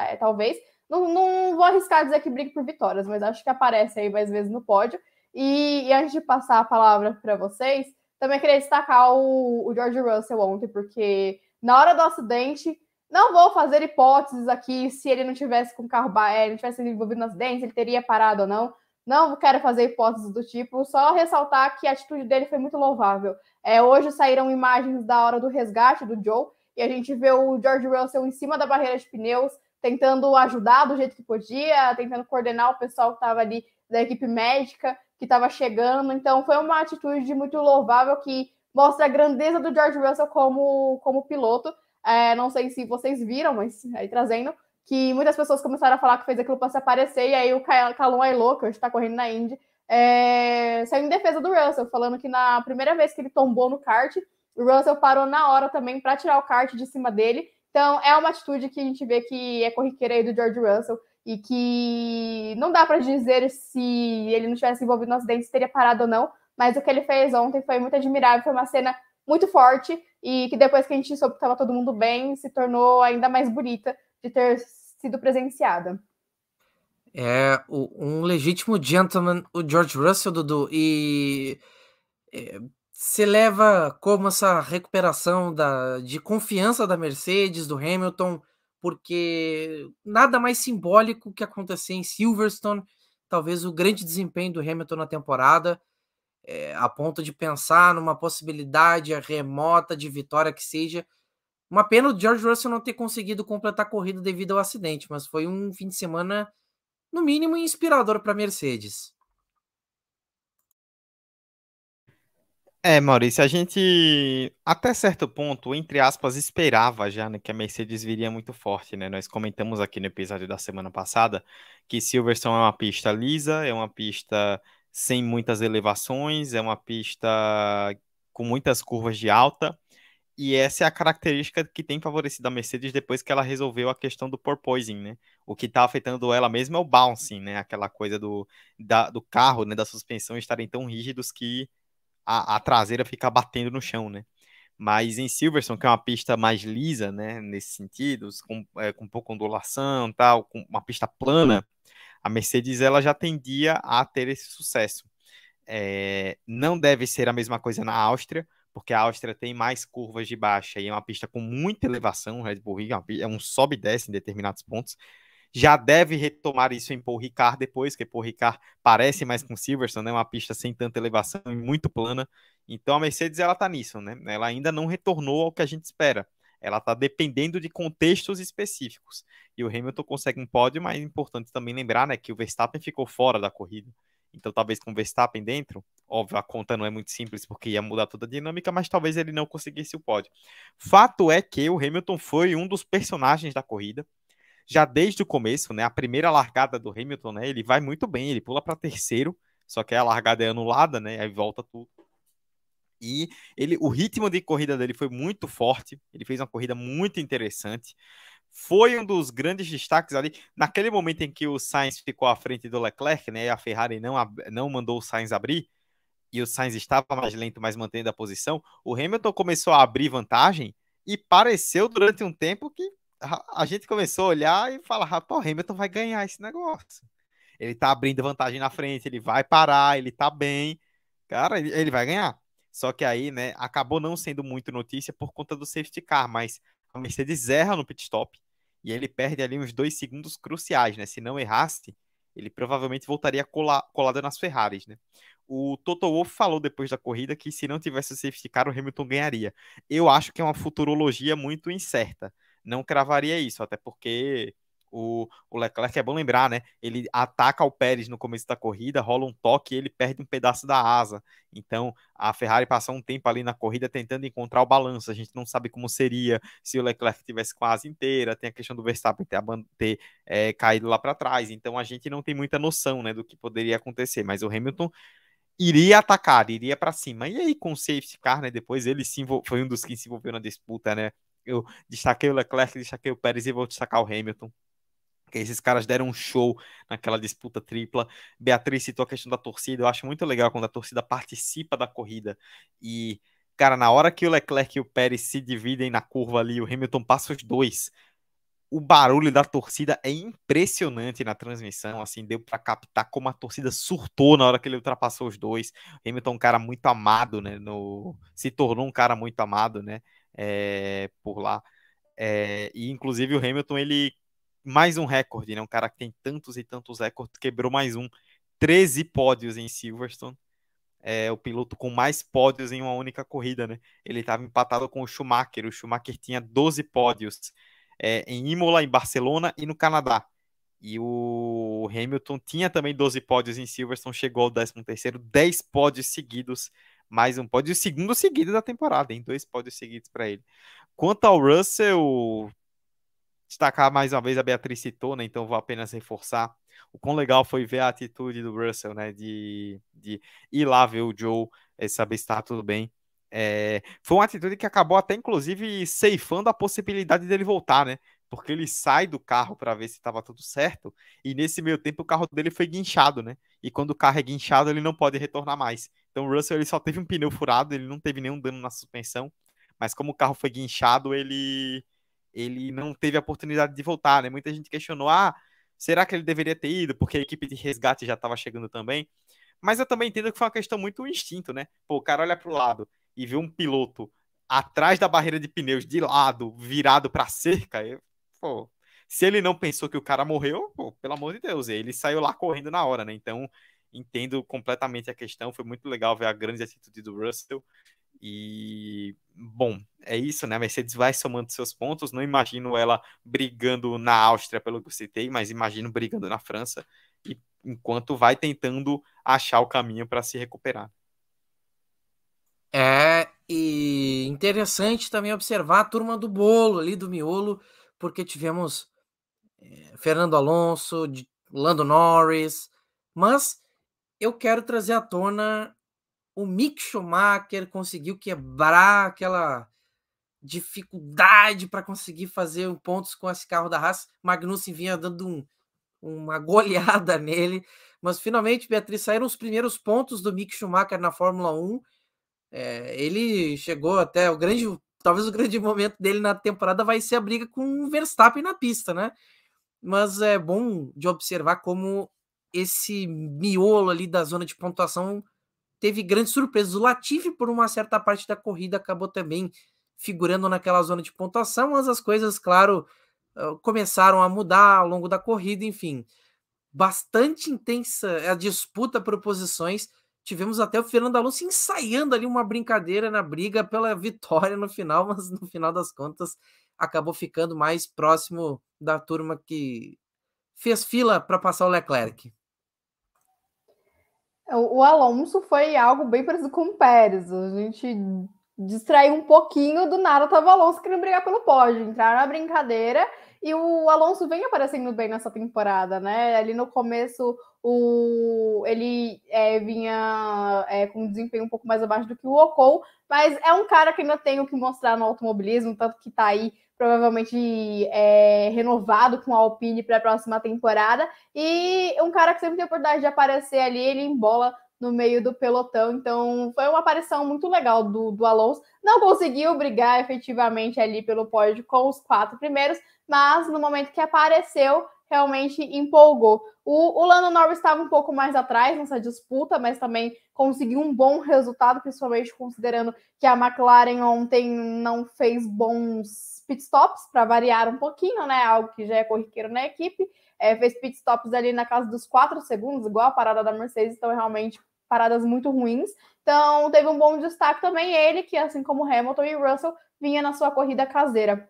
é, talvez. Não, não vou arriscar dizer que briga por vitórias, mas acho que aparece aí mais vezes no pódio. E, e antes de passar a palavra para vocês, também queria destacar o, o George Russell ontem, porque na hora do acidente, não vou fazer hipóteses aqui se ele não tivesse com o carro, ele não tivesse envolvido no acidente, ele teria parado ou não. Não quero fazer hipóteses do tipo, só ressaltar que a atitude dele foi muito louvável. É, hoje saíram imagens da hora do resgate do Joe e a gente vê o George Russell em cima da barreira de pneus, tentando ajudar do jeito que podia, tentando coordenar o pessoal que estava ali da equipe médica que estava chegando. Então foi uma atitude muito louvável que mostra a grandeza do George Russell como, como piloto. É, não sei se vocês viram, mas aí trazendo que muitas pessoas começaram a falar que fez aquilo para se aparecer, e aí o Calum Ailô, que hoje está correndo na Indy, é, saiu em defesa do Russell, falando que na primeira vez que ele tombou no kart, o Russell parou na hora também para tirar o kart de cima dele. Então é uma atitude que a gente vê que é corriqueira aí do George Russell e que não dá para dizer se ele não tivesse envolvido no acidente teria parado ou não, mas o que ele fez ontem foi muito admirável, foi uma cena muito forte e que depois que a gente soube que estava todo mundo bem, se tornou ainda mais bonita de ter sido presenciada. É um legítimo gentleman, o George Russell, Dudu, e é, se leva como essa recuperação da, de confiança da Mercedes, do Hamilton, porque nada mais simbólico que acontecer em Silverstone, talvez o grande desempenho do Hamilton na temporada, é, a ponto de pensar numa possibilidade remota de vitória que seja, uma pena o George Russell não ter conseguido completar a corrida devido ao acidente, mas foi um fim de semana, no mínimo, inspirador para a Mercedes. É, Maurício, a gente até certo ponto, entre aspas, esperava já né, que a Mercedes viria muito forte, né? Nós comentamos aqui no episódio da semana passada que Silverstone é uma pista lisa, é uma pista sem muitas elevações, é uma pista com muitas curvas de alta. E essa é a característica que tem favorecido a Mercedes depois que ela resolveu a questão do porpoising, né? O que está afetando ela mesmo é o bouncing, né? Aquela coisa do, da, do carro, né? Da suspensão estarem tão rígidos que a, a traseira fica batendo no chão, né? Mas em Silverstone, que é uma pista mais lisa, né? Nesse sentido, com, é, com pouca ondulação tal, com uma pista plana, a Mercedes ela já tendia a ter esse sucesso. É, não deve ser a mesma coisa na Áustria, porque a Áustria tem mais curvas de baixa e é uma pista com muita elevação, o Red Bull Ring é um sobe e desce em determinados pontos. Já deve retomar isso em Paul Ricard depois, que Paul Ricard parece mais com Silverstone, né? Uma pista sem tanta elevação e muito plana. Então a Mercedes ela tá nisso, né? Ela ainda não retornou ao que a gente espera. ela está dependendo de contextos específicos. E o Hamilton consegue um pódio, mas é importante também lembrar né, que o Verstappen ficou fora da corrida. Então, talvez com o Verstappen dentro, óbvio, a conta não é muito simples porque ia mudar toda a dinâmica, mas talvez ele não conseguisse o pódio. Fato é que o Hamilton foi um dos personagens da corrida. Já desde o começo, né, a primeira largada do Hamilton, né, ele vai muito bem, ele pula para terceiro, só que a largada é anulada, né, aí volta tudo. E ele, o ritmo de corrida dele foi muito forte. Ele fez uma corrida muito interessante. Foi um dos grandes destaques ali. Naquele momento em que o Sainz ficou à frente do Leclerc, né? A Ferrari não, não mandou o Sainz abrir. E o Sainz estava mais lento, mas mantendo a posição. O Hamilton começou a abrir vantagem. E pareceu durante um tempo que a, gente começou a olhar e falar: pô, o Hamilton vai ganhar esse negócio. Ele tá abrindo vantagem na frente, ele vai parar, ele tá bem. Cara, ele vai ganhar. Só que aí, né, acabou não sendo muito notícia por conta do safety car, mas a Mercedes erra no pit stop e ele perde ali uns dois segundos cruciais, né? Se não errasse, ele provavelmente voltaria cola colado nas Ferraris, né? O Toto Wolff falou depois da corrida que se não tivesse o safety car, o Hamilton ganharia. Eu acho que é uma futurologia muito incerta. Não cravaria isso, até porque o, o Leclerc é bom lembrar, né? Ele ataca o Pérez no começo da corrida, rola um toque e ele perde um pedaço da asa. Então a Ferrari passou um tempo ali na corrida tentando encontrar o balanço. A gente não sabe como seria se o Leclerc tivesse asa inteira. Tem a questão do Verstappen ter, ter é, caído lá para trás. Então a gente não tem muita noção, né, do que poderia acontecer. Mas o Hamilton iria atacar, iria para cima. E aí com o safety car, né? Depois ele se foi um dos que se envolveu na disputa, né? Eu destaquei o Leclerc, destaquei o Pérez e vou destacar o Hamilton esses caras deram um show naquela disputa tripla. Beatriz citou a questão da torcida. Eu acho muito legal quando a torcida participa da corrida. E, cara, na hora que o Leclerc e o Pérez se dividem na curva ali, o Hamilton passa os dois. O barulho da torcida é impressionante na transmissão. Assim, deu para captar como a torcida surtou na hora que ele ultrapassou os dois. O Hamilton é um cara muito amado, né? No... Se tornou um cara muito amado, né? É... Por lá. É... E, inclusive, o Hamilton, ele mais um recorde, né? Um cara que tem tantos e tantos recordes, quebrou mais um. 13 pódios em Silverstone. É o piloto com mais pódios em uma única corrida, né? Ele estava empatado com o Schumacher. O Schumacher tinha 12 pódios é, em Imola, em Barcelona e no Canadá. E o Hamilton tinha também 12 pódios em Silverstone, chegou ao 13º, 10 pódios seguidos, mais um pódio, segundo seguido da temporada, em dois pódios seguidos para ele. Quanto ao Russell, destacar mais uma vez, a Beatriz citou, né? Então vou apenas reforçar. O quão legal foi ver a atitude do Russell, né? De, de ir lá ver o Joe, é, saber se está tudo bem. É, foi uma atitude que acabou até, inclusive, ceifando a possibilidade dele voltar, né? Porque ele sai do carro para ver se estava tudo certo, e nesse meio tempo o carro dele foi guinchado, né? E quando o carro é guinchado, ele não pode retornar mais. Então o Russell ele só teve um pneu furado, ele não teve nenhum dano na suspensão, mas como o carro foi guinchado, ele ele não teve a oportunidade de voltar, né? Muita gente questionou, ah, será que ele deveria ter ido? Porque a equipe de resgate já estava chegando também. Mas eu também entendo que foi uma questão muito instinto, né? Pô, o cara olha para o lado e vê um piloto atrás da barreira de pneus, de lado, virado para a cerca, pô, se ele não pensou que o cara morreu, pô, pelo amor de Deus, ele saiu lá correndo na hora, né? Então, entendo completamente a questão, foi muito legal ver a grande atitude do Russell. E, bom, é isso, né? A Mercedes vai somando seus pontos. Não imagino ela brigando na Áustria, pelo que eu citei, mas imagino brigando na França, e enquanto vai tentando achar o caminho para se recuperar. É, e interessante também observar a turma do bolo ali, do miolo, porque tivemos é, Fernando Alonso, Lando Norris, mas eu quero trazer à tona o Mick Schumacher conseguiu quebrar aquela dificuldade para conseguir fazer pontos com esse carro da Haas. Magnussen vinha dando um, uma goleada nele, mas finalmente, Beatriz, saíram os primeiros pontos do Mick Schumacher na Fórmula 1. É, ele chegou até o grande, talvez o grande momento dele na temporada vai ser a briga com o Verstappen na pista, né? Mas é bom de observar como esse miolo ali da zona de pontuação teve grandes surpresas. O Latifi, por uma certa parte da corrida, acabou também figurando naquela zona de pontuação, mas as coisas, claro, começaram a mudar ao longo da corrida, enfim. Bastante intensa a disputa por posições. tivemos até o Fernando Alonso ensaiando ali uma brincadeira na briga pela vitória no final, mas no final das contas acabou ficando mais próximo da turma que fez fila para passar o Leclerc. O Alonso foi algo bem parecido com o Pérez. A gente distraiu um pouquinho, do nada tava o Alonso querendo brigar pelo pódio, entraram na brincadeira e o Alonso vem aparecendo bem nessa temporada, né? Ali no começo o, ele é, vinha é, com um desempenho um pouco mais abaixo do que o Ocon, mas é um cara que ainda tem o que mostrar no automobilismo, tanto que tá aí provavelmente é, renovado com a Alpine para a próxima temporada, e um cara que sempre tem a oportunidade de aparecer ali, ele embola no meio do pelotão. Então, foi uma aparição muito legal do, do Alonso. Não conseguiu brigar efetivamente ali pelo pódio com os quatro primeiros, mas no momento que apareceu, realmente empolgou. O, o Lando Norris estava um pouco mais atrás nessa disputa, mas também conseguiu um bom resultado, principalmente considerando que a McLaren ontem não fez bons pitstops, para variar um pouquinho, né? Algo que já é corriqueiro na equipe. É, fez pitstops ali na casa dos 4 segundos, igual a parada da Mercedes, então realmente paradas muito ruins. Então, teve um bom destaque também ele, que assim como Hamilton e Russell, vinha na sua corrida caseira.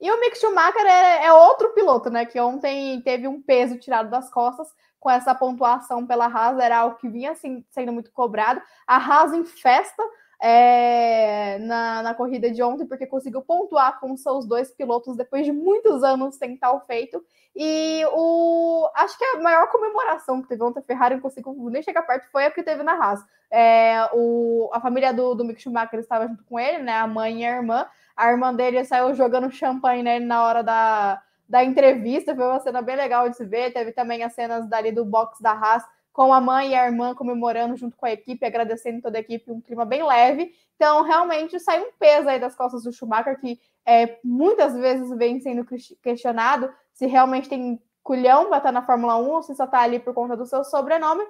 E o Mick Schumacher é, é, outro piloto, né? Que ontem teve um peso tirado das costas com essa pontuação pela Haas, era algo que vinha assim, sendo muito cobrado. A Haas em festa é, na, na corrida de ontem, porque conseguiu pontuar com seus dois pilotos depois de muitos anos sem tal feito. E o acho que a maior comemoração que teve ontem a Ferrari, não consigo nem chegar perto, foi a que teve na Haas. É, o, a família do, do Mick Schumacher estava junto com ele, né? A mãe e a irmã. A irmã dele saiu jogando champanhe nele na hora da, da entrevista. Foi uma cena bem legal de se ver. Teve também as cenas dali do box da Haas com a mãe e a irmã comemorando junto com a equipe, agradecendo toda a equipe, um clima bem leve. Então, realmente, sai um peso aí das costas do Schumacher, que é, muitas vezes vem sendo questionado se realmente tem culhão para estar na Fórmula 1 ou se só está ali por conta do seu sobrenome.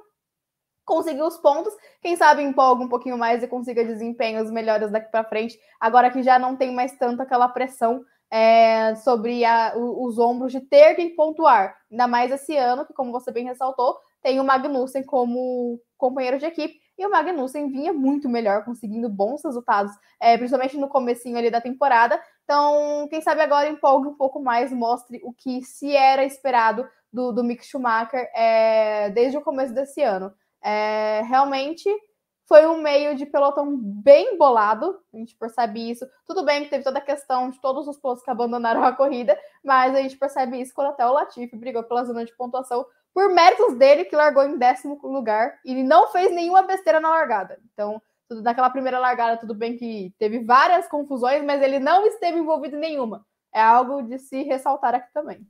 Conseguiu os pontos, quem sabe empolga um pouquinho mais e consiga desempenhos melhores daqui para frente, agora que já não tem mais tanto aquela pressão é, sobre a, os ombros de ter que pontuar. Ainda mais esse ano, que, como você bem ressaltou, tem o Magnussen como companheiro de equipe, e o Magnussen vinha muito melhor, conseguindo bons resultados, é, principalmente no comecinho ali da temporada. Então, quem sabe agora empolgue um pouco mais, mostre o que se era esperado do, do Mick Schumacher é, desde o começo desse ano. É, realmente foi um meio de pelotão bem bolado, a gente percebe isso. Tudo bem que teve toda a questão de todos os pilotos que abandonaram a corrida, mas a gente percebe isso quando até o Latifi brigou pela zona de pontuação por méritos dele, que largou em décimo lugar e não fez nenhuma besteira na largada. Então, naquela primeira largada, tudo bem que teve várias confusões, mas ele não esteve envolvido em nenhuma. É algo de se ressaltar aqui também.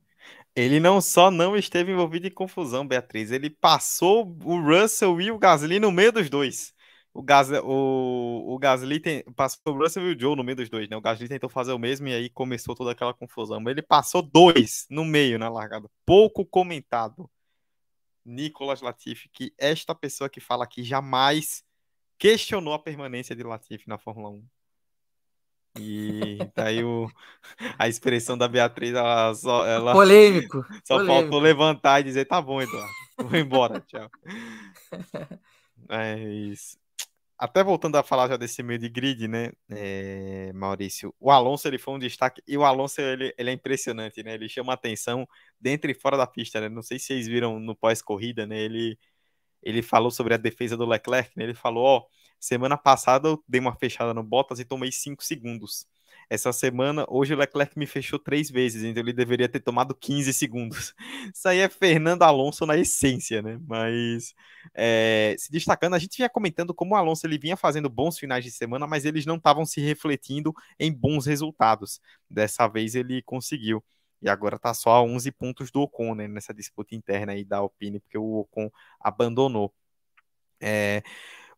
Ele não só não esteve envolvido em confusão, Beatriz, ele passou o Russell e o Gasly no meio dos dois. O, Gas, o, o Gasly tem, passou o Russell e o Joe no meio dos dois, né? O Gasly tentou fazer o mesmo e aí começou toda aquela confusão. Mas ele passou dois no meio na largada. Pouco comentado. Nicolas Latifi, que esta pessoa que fala aqui jamais questionou a permanência de Latifi na Fórmula 1. E daí o, a expressão da Beatriz, ela só. Ela polêmico. Só polêmico. faltou levantar e dizer: tá bom, Eduardo, vou embora, tchau. É isso até voltando a falar já desse meio de grid, né, é, Maurício, o Alonso ele foi um destaque, e o Alonso ele, ele é impressionante, né, ele chama atenção dentro e fora da pista, né, não sei se vocês viram no pós-corrida, né, ele, ele falou sobre a defesa do Leclerc, né, ele falou, ó, semana passada eu dei uma fechada no Bottas e tomei 5 segundos, essa semana, hoje o Leclerc me fechou três vezes, então ele deveria ter tomado 15 segundos. Isso aí é Fernando Alonso na essência, né? Mas é, se destacando, a gente vinha comentando como o Alonso ele vinha fazendo bons finais de semana, mas eles não estavam se refletindo em bons resultados. Dessa vez ele conseguiu. E agora tá só a 11 pontos do Ocon, né, nessa disputa interna aí da Alpine, porque o Ocon abandonou. É,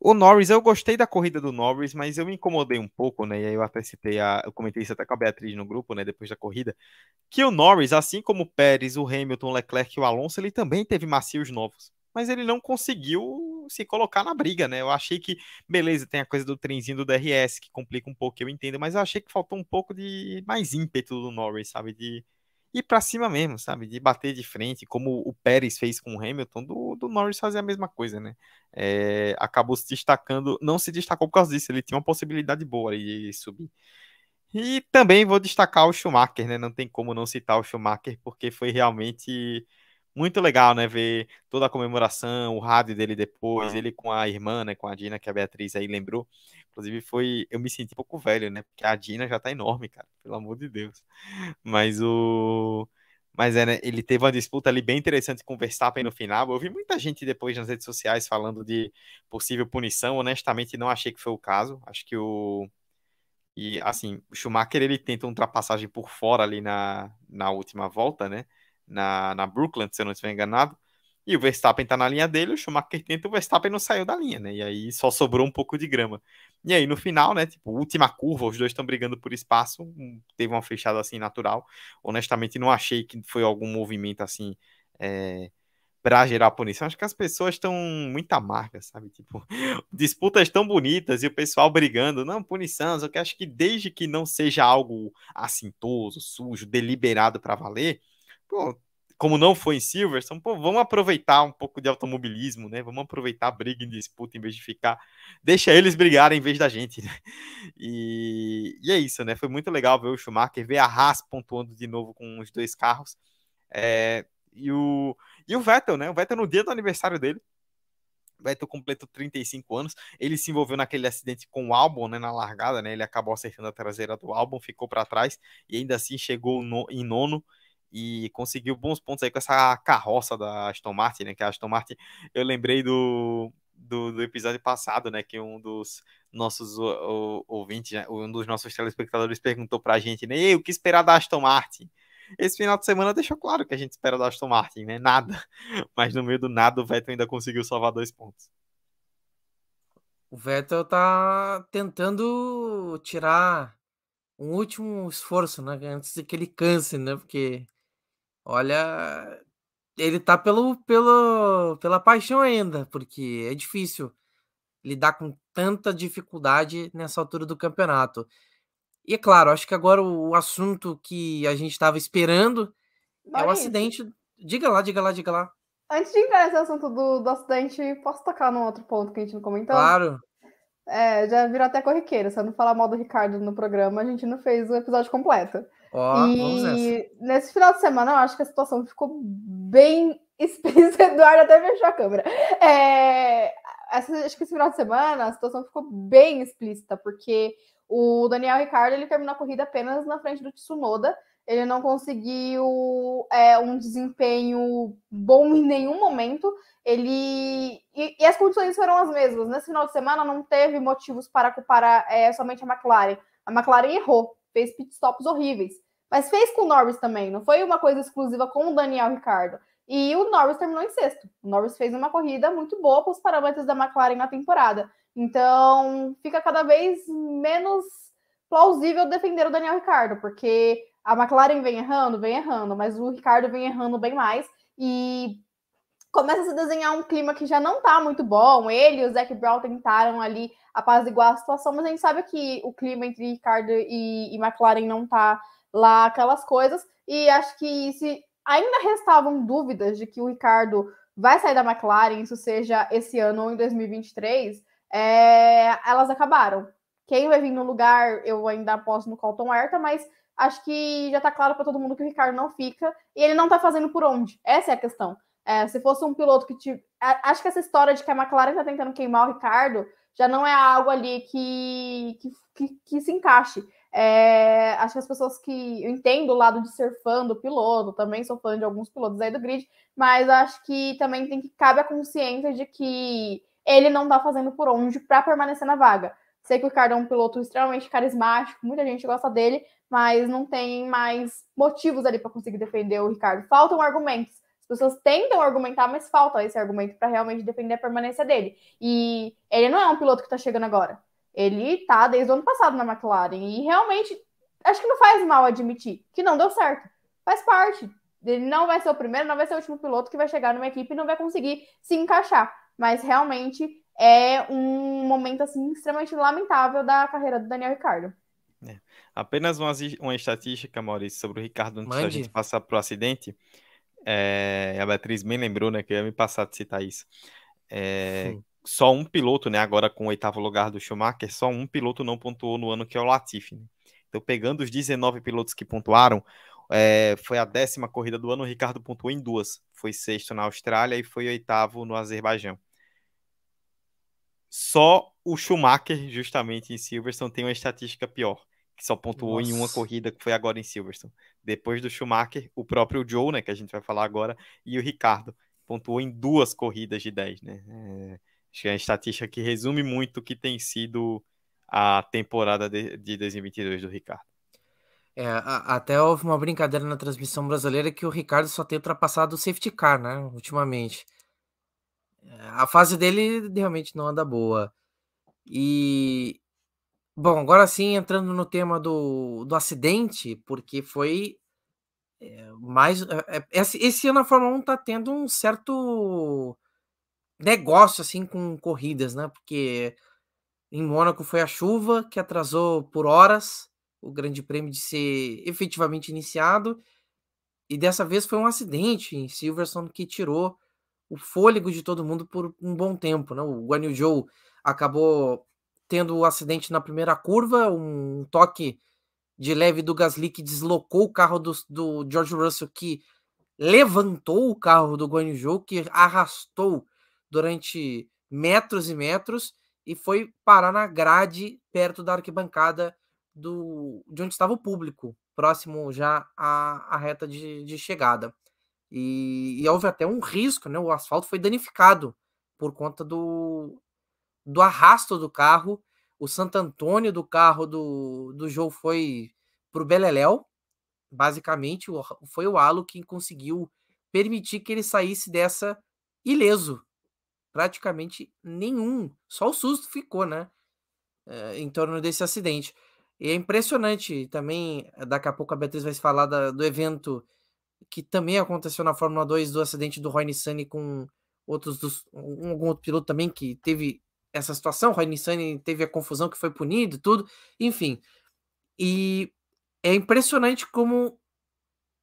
o Norris, eu gostei da corrida do Norris, mas eu me incomodei um pouco, né? E aí eu até citei, a, eu comentei isso até com a Beatriz no grupo, né? Depois da corrida, que o Norris, assim como o Pérez, o Hamilton, o Leclerc e o Alonso, ele também teve macios novos. Mas ele não conseguiu se colocar na briga, né? Eu achei que, beleza, tem a coisa do trenzinho do DRS, que complica um pouco, eu entendo, mas eu achei que faltou um pouco de mais ímpeto do Norris, sabe? De ir para cima mesmo, sabe? De bater de frente, como o Pérez fez com o Hamilton, do, do Norris fazer a mesma coisa, né? É, acabou se destacando, não se destacou por causa disso, ele tinha uma possibilidade boa de subir. E também vou destacar o Schumacher, né? Não tem como não citar o Schumacher, porque foi realmente muito legal, né? Ver toda a comemoração, o rádio dele depois, ele com a irmã, né? Com a Dina, que a Beatriz aí lembrou. Inclusive, foi. Eu me senti um pouco velho, né? Porque a Dina já tá enorme, cara. Pelo amor de Deus. Mas o. Mas é, né? Ele teve uma disputa ali bem interessante com o Verstappen no final. Eu vi muita gente depois nas redes sociais falando de possível punição. Honestamente, não achei que foi o caso. Acho que o e assim, o Schumacher ele tenta uma ultrapassagem por fora ali na, na última volta, né? Na, na Brooklyn, se eu não estiver enganado. E o Verstappen tá na linha dele, o Schumacher tenta, o Verstappen não saiu da linha, né? E aí só sobrou um pouco de grama. E aí no final, né? Tipo, última curva, os dois estão brigando por espaço, teve uma fechada assim natural. Honestamente, não achei que foi algum movimento assim. É para gerar punição. Acho que as pessoas estão muito amargas, sabe? Tipo, disputas tão bonitas e o pessoal brigando, não, punição, só que acho que desde que não seja algo assintoso, sujo, deliberado para valer, pô, como não foi em Silverstone, pô, vamos aproveitar um pouco de automobilismo, né? Vamos aproveitar a briga em disputa em vez de ficar. Deixa eles brigarem em vez da gente, né? E, e é isso, né? Foi muito legal ver o Schumacher, ver a Haas pontuando de novo com os dois carros. É, e o, e o Vettel, né? O Vettel no dia do aniversário dele. O Vettel completou 35 anos. Ele se envolveu naquele acidente com o Albon, né, na largada, né? Ele acabou acertando a traseira do Albon, ficou para trás e ainda assim chegou no, em nono e conseguiu bons pontos aí com essa carroça da Aston Martin, né? Que a Aston Martin, eu lembrei do, do, do episódio passado, né? Que um dos nossos o, o, ouvintes, né, um dos nossos telespectadores perguntou pra gente, né? o que esperar da Aston Martin? Esse final de semana deixou claro que a gente espera da Aston Martin, né? Nada. Mas no meio do nada o Vettel ainda conseguiu salvar dois pontos. O Vettel tá tentando tirar um último esforço, né? Antes que ele canse, né? Porque, olha, ele tá pelo, pelo, pela paixão ainda, porque é difícil lidar com tanta dificuldade nessa altura do campeonato. E é claro, acho que agora o assunto que a gente estava esperando é o acidente. Diga lá, diga lá, diga lá. Antes de entrar nesse assunto do, do acidente, posso tocar num outro ponto que a gente não comentou? Claro. É, já virou até corriqueiro. Se eu não falar mal do Ricardo no programa, a gente não fez o episódio completo. Ó, e nesse final de semana, eu acho que a situação ficou bem explícita. Eduardo até fechou a câmera. É, acho que esse final de semana a situação ficou bem explícita, porque o Daniel Ricardo ele terminou a corrida apenas na frente do Tsunoda. Ele não conseguiu é, um desempenho bom em nenhum momento. Ele e, e, as condições foram as mesmas. Nesse final de semana não teve motivos para culpar é, somente a McLaren. A McLaren errou, fez pitstops horríveis, mas fez com o Norris também. Não foi uma coisa exclusiva com o Daniel Ricardo. E o Norris terminou em sexto. O Norris fez uma corrida muito boa com os parâmetros da McLaren na temporada. Então, fica cada vez menos plausível defender o Daniel Ricardo, porque a McLaren vem errando, vem errando, mas o Ricardo vem errando bem mais e começa a se desenhar um clima que já não tá muito bom. Ele e o Zac Brown tentaram ali apaziguar a situação, mas a gente sabe que o clima entre Ricardo e, e McLaren não tá lá aquelas coisas. E acho que se ainda restavam dúvidas de que o Ricardo vai sair da McLaren, isso seja esse ano ou em 2023, é, elas acabaram. Quem vai vir no lugar, eu ainda aposto no Colton Herta, mas acho que já tá claro para todo mundo que o Ricardo não fica e ele não tá fazendo por onde. Essa é a questão. É, se fosse um piloto que te. Acho que essa história de que a McLaren tá tentando queimar o Ricardo já não é algo ali que, que, que, que se encaixe. É, acho que as pessoas que. Eu entendo o lado de ser fã do piloto, também sou fã de alguns pilotos aí do grid, mas acho que também tem que cabe a consciência de que ele não tá fazendo por onde para permanecer na vaga. Sei que o Ricardo é um piloto extremamente carismático, muita gente gosta dele, mas não tem mais motivos ali para conseguir defender o Ricardo. Faltam argumentos. As pessoas tentam argumentar, mas falta esse argumento para realmente defender a permanência dele. E ele não é um piloto que está chegando agora. Ele tá desde o ano passado na McLaren e realmente acho que não faz mal admitir que não deu certo. Faz parte. Ele não vai ser o primeiro, não vai ser o último piloto que vai chegar numa equipe e não vai conseguir se encaixar mas realmente é um momento assim extremamente lamentável da carreira do Daniel Ricardo. É. Apenas uma, uma estatística, Maurício, sobre o Ricardo antes Mande. da gente passar para o acidente. É, a Beatriz me lembrou, né, que eu ia me passar de citar isso. É, só um piloto, né, agora com o oitavo lugar do Schumacher, só um piloto não pontuou no ano, que é o Latifi. Né? Então, pegando os 19 pilotos que pontuaram, é, foi a décima corrida do ano, o Ricardo pontuou em duas. Foi sexto na Austrália e foi oitavo no Azerbaijão. Só o Schumacher, justamente em Silverstone, tem uma estatística pior, que só pontuou Nossa. em uma corrida, que foi agora em Silverstone. Depois do Schumacher, o próprio Joe, né, que a gente vai falar agora, e o Ricardo, pontuou em duas corridas de 10, né? É, acho que é uma estatística que resume muito o que tem sido a temporada de, de 2022 do Ricardo. É, a, até houve uma brincadeira na transmissão brasileira que o Ricardo só tem ultrapassado o safety car, né, ultimamente. É, a fase dele realmente não anda boa. E bom, agora sim entrando no tema do, do acidente, porque foi é, mais é, esse, esse ano a Fórmula 1 tá tendo um certo negócio assim com corridas, né? Porque em Mônaco foi a chuva que atrasou por horas o Grande Prêmio de ser efetivamente iniciado. E dessa vez foi um acidente em Silverstone que tirou o fôlego de todo mundo por um bom tempo. Né? O Guan Yu Zhou acabou tendo o um acidente na primeira curva, um toque de leve do Gasly que deslocou o carro do, do George Russell, que levantou o carro do Guan Yu Zhou, que arrastou durante metros e metros e foi parar na grade perto da arquibancada do, de onde estava o público, próximo já à, à reta de, de chegada. E, e, houve até um risco, né? O asfalto foi danificado por conta do, do arrasto do carro. O Santo Antônio do carro do, do Joe foi para o Beleléu. Basicamente, foi o halo que conseguiu permitir que ele saísse dessa ileso. Praticamente nenhum. Só o susto ficou, né? É, em torno desse acidente. E é impressionante também, daqui a pouco a Beatriz vai falar da, do evento que também aconteceu na Fórmula 2 do acidente do Roy Nissany com outros dos, um, algum outro piloto também que teve essa situação, Roy Nissany teve a confusão que foi punido tudo, enfim. E é impressionante como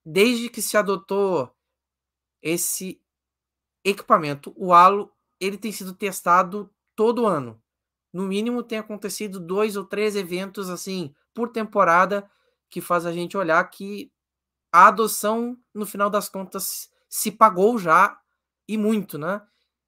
desde que se adotou esse equipamento, o halo, ele tem sido testado todo ano. No mínimo tem acontecido dois ou três eventos assim por temporada que faz a gente olhar que a adoção, no final das contas, se pagou já e muito, né?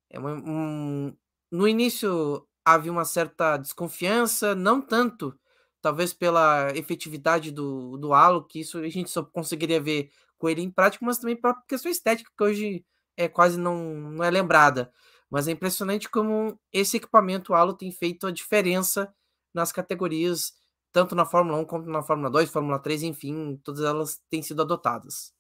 É um, no início havia uma certa desconfiança, não tanto, talvez pela efetividade do, do halo, que isso a gente só conseguiria ver com ele em prática, mas também para questão estética, que hoje é quase não, não é lembrada. Mas é impressionante como esse equipamento halo tem feito a diferença nas categorias tanto na Fórmula 1 quanto na Fórmula 2, Fórmula 3, enfim, todas elas têm sido adotadas.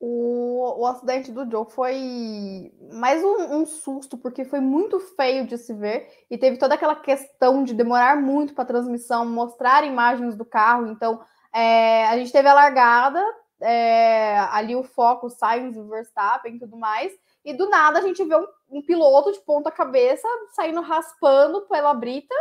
O, o acidente do Joe foi mais um, um, susto, porque foi muito feio de se ver e teve toda aquela questão de demorar muito para a transmissão, mostrar imagens do carro. Então, é, a gente teve a largada, é, ali o foco, Sainz e Verstappen e tudo mais, e do nada a gente vê um, um piloto de ponta cabeça saindo raspando pela brita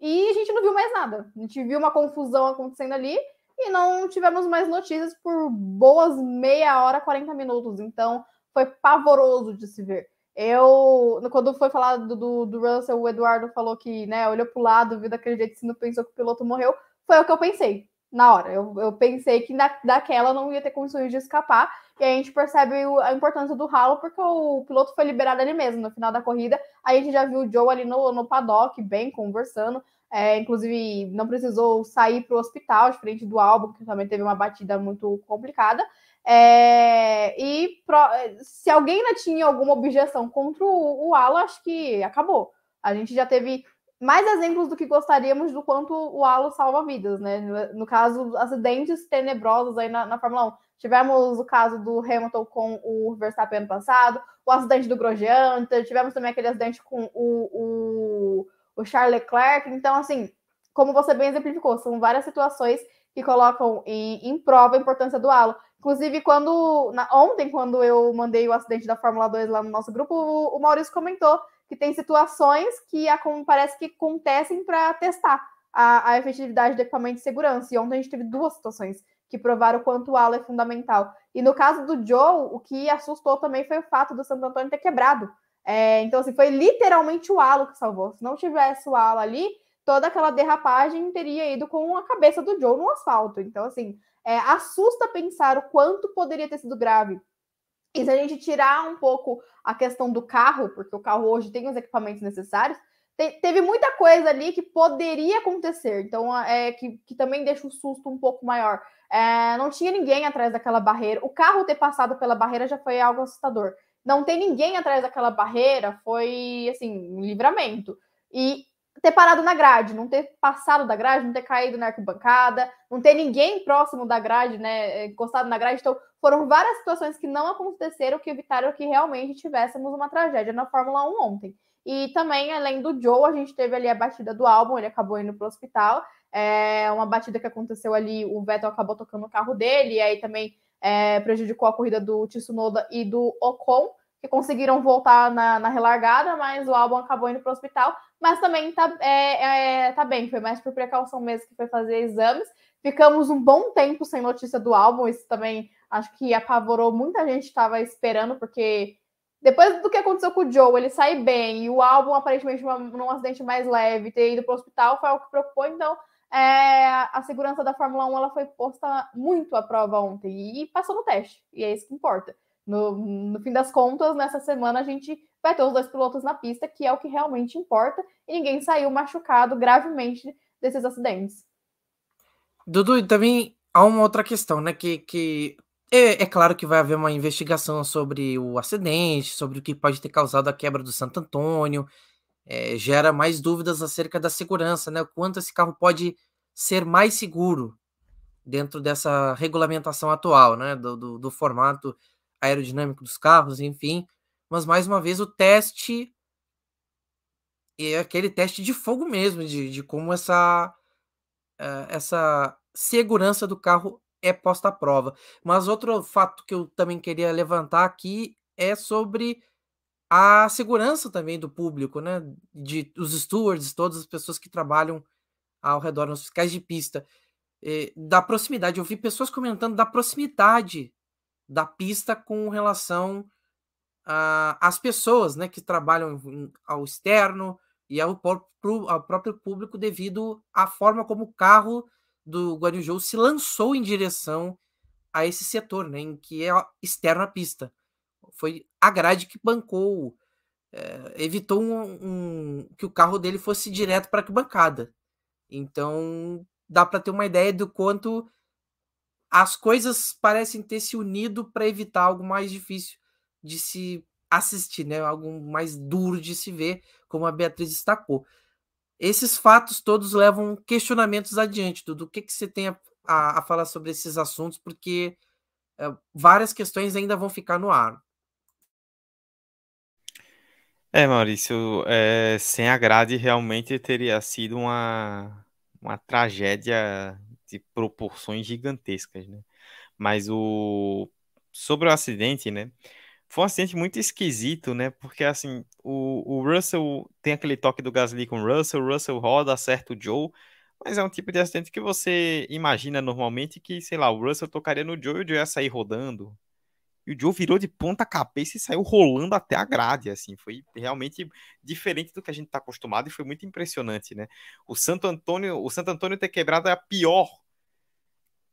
e a gente não viu mais nada. A gente viu uma confusão acontecendo ali e não tivemos mais notícias por boas meia hora, 40 minutos. Então foi pavoroso de se ver. Eu, quando foi falado do, do Russell, o Eduardo falou que, né, olhou pro lado, viu daquele jeito, se não pensou que o piloto morreu. Foi o que eu pensei na hora. Eu, eu pensei que na, daquela não ia ter condições de escapar. E a gente percebe o, a importância do ralo, porque o piloto foi liberado ali mesmo, no final da corrida. Aí a gente já viu o Joe ali no, no paddock, bem conversando. É, inclusive, não precisou sair para o hospital, diferente do álbum, que também teve uma batida muito complicada. É, e pro, se alguém ainda tinha alguma objeção contra o, o acho que acabou. A gente já teve mais exemplos do que gostaríamos do quanto o halo salva vidas, né? No, caso, acidentes tenebrosos aí na, na, Fórmula 1. Tivemos o caso do Hamilton com o Verstappen ano passado, o acidente do Grosjean, tivemos também aquele acidente com o, o, o Charles Leclerc. Então, assim, como você bem exemplificou, são várias situações que colocam em, em prova a importância do halo. Inclusive, quando na, ontem, quando eu mandei o acidente da Fórmula 2 lá no nosso grupo, o, o Maurício comentou que tem situações que parece que acontecem para testar a, a, efetividade do equipamento de segurança. E ontem a gente teve duas situações que provaram o quanto o halo é fundamental. E no caso do Joe, o que assustou também foi o fato do Santo Antônio ter quebrado. É, então, assim, foi literalmente o halo que salvou. Se não tivesse o halo ali, toda aquela derrapagem teria ido com a cabeça do Joe no asfalto. Então, assim, é, assusta pensar o quanto poderia ter sido grave. E se a gente tirar um pouco a questão do carro, porque o carro hoje tem os equipamentos necessários, te, teve muita coisa ali que poderia acontecer, então é que, que também deixa o susto um pouco maior. É, não tinha ninguém atrás daquela barreira. O carro ter passado pela barreira já foi algo assustador. Não tem ninguém atrás daquela barreira foi assim, um livramento. E ter parado na grade, não ter passado da grade, não ter caído na arquibancada, não ter ninguém próximo da grade, né, encostado na grade. Então, foram várias situações que não aconteceram que evitaram que realmente tivéssemos uma tragédia na Fórmula 1 ontem. E também, além do Joe, a gente teve ali a batida do álbum, ele acabou indo para o hospital. É uma batida que aconteceu ali, o Vettel acabou tocando o carro dele, e aí também é, prejudicou a corrida do Tsunoda e do Ocon que conseguiram voltar na, na relargada, mas o álbum acabou indo para o hospital. Mas também tá, é, é, tá bem, foi mais por precaução mesmo que foi fazer exames. Ficamos um bom tempo sem notícia do álbum, isso também acho que apavorou muita gente estava esperando, porque depois do que aconteceu com o Joe, ele sai bem, e o álbum, aparentemente, uma, num acidente mais leve, ter ido para o hospital foi o que preocupou, então é, a segurança da Fórmula 1 ela foi posta muito à prova ontem e passou no teste, e é isso que importa. No, no fim das contas, nessa semana a gente vai ter os dois pilotos na pista, que é o que realmente importa, e ninguém saiu machucado gravemente desses acidentes. Dudu, também há uma outra questão, né? Que, que é, é, claro que vai haver uma investigação sobre o acidente, sobre o que pode ter causado a quebra do Santo Antônio. É, gera mais dúvidas acerca da segurança, né? Quanto esse carro pode ser mais seguro dentro dessa regulamentação atual, né? Do, do, do formato aerodinâmico dos carros, enfim. Mas mais uma vez o teste é aquele teste de fogo mesmo, de, de como essa, uh, essa segurança do carro é posta à prova. Mas outro fato que eu também queria levantar aqui é sobre a segurança também do público, né? De os stewards, todas as pessoas que trabalham ao redor nos fiscais de pista. Eh, da proximidade, eu vi pessoas comentando da proximidade da pista com relação às pessoas né, que trabalham ao externo e ao próprio, ao próprio público devido à forma como o carro do Guarujou se lançou em direção a esse setor, né, em que é externo à pista. Foi a grade que bancou, é, evitou um, um, que o carro dele fosse direto para a bancada. Então dá para ter uma ideia do quanto as coisas parecem ter se unido para evitar algo mais difícil de se assistir, né? Algo mais duro de se ver, como a Beatriz destacou. Esses fatos todos levam questionamentos adiante, do que, que você tem a, a, a falar sobre esses assuntos, porque é, várias questões ainda vão ficar no ar. É, Maurício, é, sem a grade realmente teria sido uma, uma tragédia de proporções gigantescas, né? Mas o sobre o acidente, né? Foi um acidente muito esquisito, né? Porque assim, o, o Russell tem aquele toque do Gasly com o Russell, o Russell roda, acerta o Joe, mas é um tipo de acidente que você imagina normalmente que, sei lá, o Russell tocaria no Joe e o Joe ia sair rodando. E o Joe virou de ponta cabeça e saiu rolando até a grade, assim, foi realmente diferente do que a gente está acostumado e foi muito impressionante, né? O Santo Antônio, o Santo Antônio ter quebrado é a pior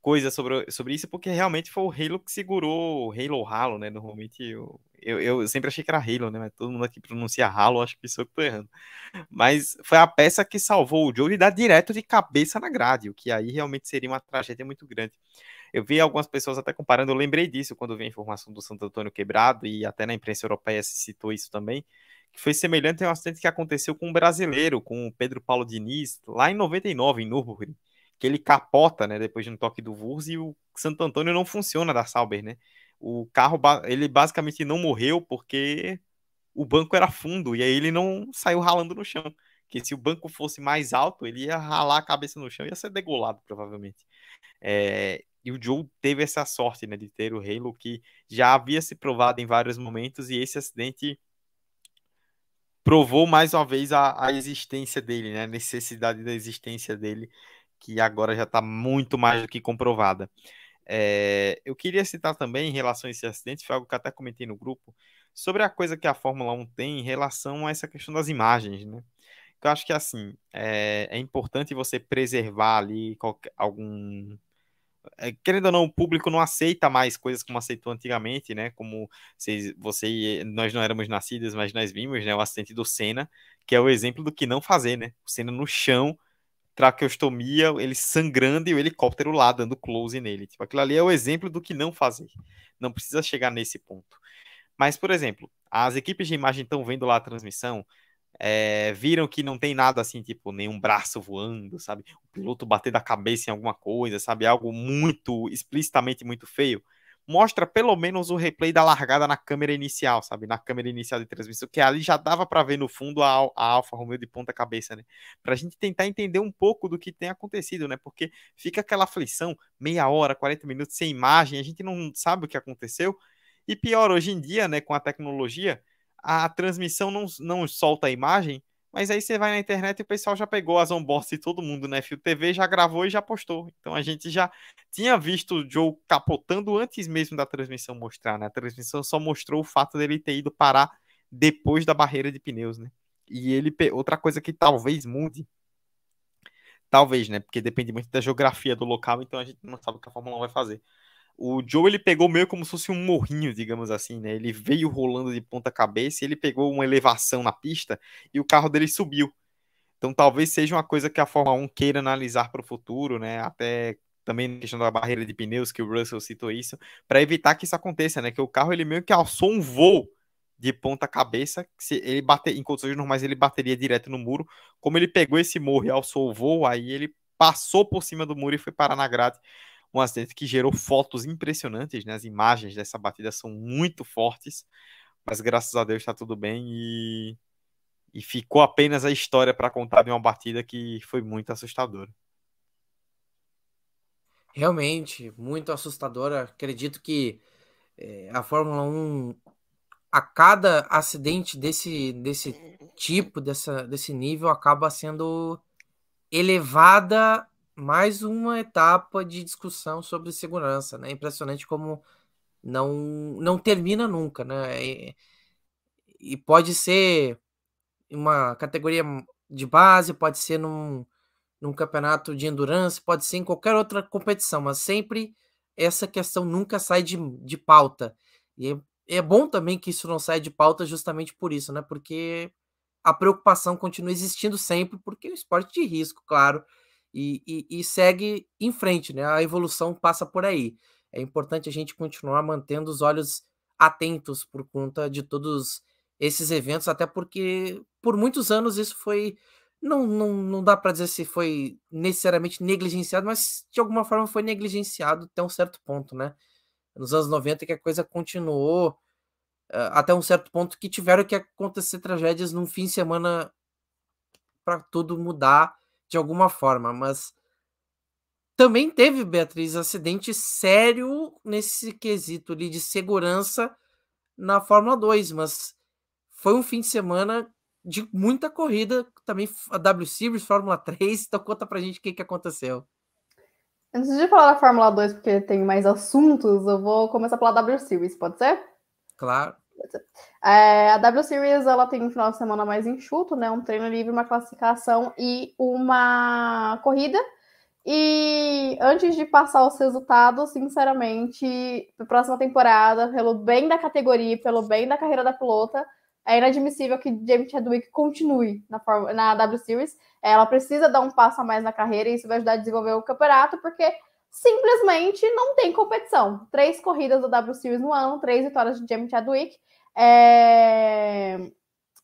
coisa sobre, sobre isso, porque realmente foi o Halo que segurou, Halo Halo, né? Normalmente eu, eu, eu, sempre achei que era Halo, né? Mas todo mundo aqui pronuncia Halo, acho que isso eu tô errando. Mas foi a peça que salvou o Joe de dar direto de cabeça na grade, o que aí realmente seria uma tragédia muito grande. Eu vi algumas pessoas até comparando, eu lembrei disso quando vi a informação do Santo Antônio quebrado, e até na imprensa europeia se citou isso também, que foi semelhante a um acidente que aconteceu com um brasileiro, com o Pedro Paulo Diniz, lá em 99, em Nürburgring que ele capota, né, depois de um toque do Vurs e o Santo Antônio não funciona da Sauber, né? O carro, ele basicamente não morreu porque o banco era fundo e aí ele não saiu ralando no chão. Que se o banco fosse mais alto, ele ia ralar a cabeça no chão e ia ser degolado, provavelmente. É, e o Joe teve essa sorte, né, de ter o Halo que já havia se provado em vários momentos e esse acidente provou mais uma vez a, a existência dele, né? A necessidade da existência dele, que agora já está muito mais do que comprovada. É, eu queria citar também, em relação a esse acidente, foi algo que até comentei no grupo, sobre a coisa que a Fórmula 1 tem em relação a essa questão das imagens, né? Eu acho que assim é, é importante você preservar ali qualquer, algum querendo ou não, o público não aceita mais coisas como aceitou antigamente, né? Como vocês, você nós não éramos nascidos, mas nós vimos, né? O acidente do Senna, que é o exemplo do que não fazer, né? O Senna no chão, traqueostomia, ele sangrando e o helicóptero lá dando close nele. Tipo, aquilo ali é o exemplo do que não fazer. Não precisa chegar nesse ponto. Mas, por exemplo, as equipes de imagem estão vendo lá a transmissão, é, viram que não tem nada assim, tipo, nenhum braço voando, sabe? O piloto bater da cabeça em alguma coisa, sabe? Algo muito, explicitamente muito feio. Mostra pelo menos o replay da largada na câmera inicial, sabe? Na câmera inicial de transmissão, que ali já dava para ver no fundo a, a Alfa Romeo de ponta cabeça, né? Pra gente tentar entender um pouco do que tem acontecido, né? Porque fica aquela aflição, meia hora, 40 minutos sem imagem, a gente não sabe o que aconteceu. E pior, hoje em dia, né, com a tecnologia, a transmissão não, não solta a imagem, mas aí você vai na internet e o pessoal já pegou as onboards de todo mundo, né? Fio TV já gravou e já postou. Então a gente já tinha visto o Joe capotando antes mesmo da transmissão mostrar, né? A transmissão só mostrou o fato dele ter ido parar depois da barreira de pneus, né? E ele outra coisa que talvez mude, talvez, né? Porque depende muito da geografia do local, então a gente não sabe o que a Fórmula 1 vai fazer o Joe ele pegou meio como se fosse um morrinho, digamos assim, né? Ele veio rolando de ponta cabeça e ele pegou uma elevação na pista e o carro dele subiu. Então talvez seja uma coisa que a Fórmula 1 queira analisar para o futuro, né? Até também na questão da barreira de pneus, que o Russell citou isso, para evitar que isso aconteça, né? Que o carro ele meio que alçou um voo de ponta cabeça, se ele bater em condições normais ele bateria direto no muro. Como ele pegou esse morro e alçou o voo, aí ele passou por cima do muro e foi parar na grade um acidente que gerou fotos impressionantes, né? As imagens dessa batida são muito fortes, mas graças a Deus está tudo bem e, e ficou apenas a história para contar de uma batida que foi muito assustadora. Realmente, muito assustadora. Acredito que é, a Fórmula 1, a cada acidente desse, desse tipo, dessa, desse nível, acaba sendo elevada mais uma etapa de discussão sobre segurança, né? Impressionante como não não termina nunca, né? E, e pode ser uma categoria de base, pode ser num, num campeonato de endurance, pode ser em qualquer outra competição, mas sempre essa questão nunca sai de, de pauta. E é, é bom também que isso não saia de pauta justamente por isso, né? Porque a preocupação continua existindo sempre, porque é um esporte de risco, claro, e, e, e, segue em frente, né? A evolução passa por aí. É importante a gente continuar mantendo os olhos atentos por conta de todos esses eventos, até porque por muitos anos isso foi. Não, não, não dá para dizer se foi necessariamente negligenciado, mas de alguma forma foi negligenciado até um certo ponto, né? Nos anos 90 que a coisa continuou uh, até um certo ponto que tiveram que acontecer tragédias num fim de semana para tudo mudar de alguma forma, mas também teve, Beatriz, acidente sério nesse quesito ali de segurança na Fórmula 2, mas foi um fim de semana de muita corrida, também a W Series, Fórmula 3, então conta pra gente o que, que aconteceu. Antes de falar da Fórmula 2, porque tem mais assuntos, eu vou começar pela W Series, pode ser? Claro. É, a W Series ela tem um final de semana mais enxuto, né? Um treino livre, uma classificação e uma corrida. E antes de passar os resultados, sinceramente, para a próxima temporada, pelo bem da categoria, pelo bem da carreira da pilota, é inadmissível que James Chadwick continue na, na W Series. Ela precisa dar um passo a mais na carreira e isso vai ajudar a desenvolver o campeonato, porque simplesmente não tem competição. Três corridas da W Series no ano, três vitórias de Jamie Chadwick. É...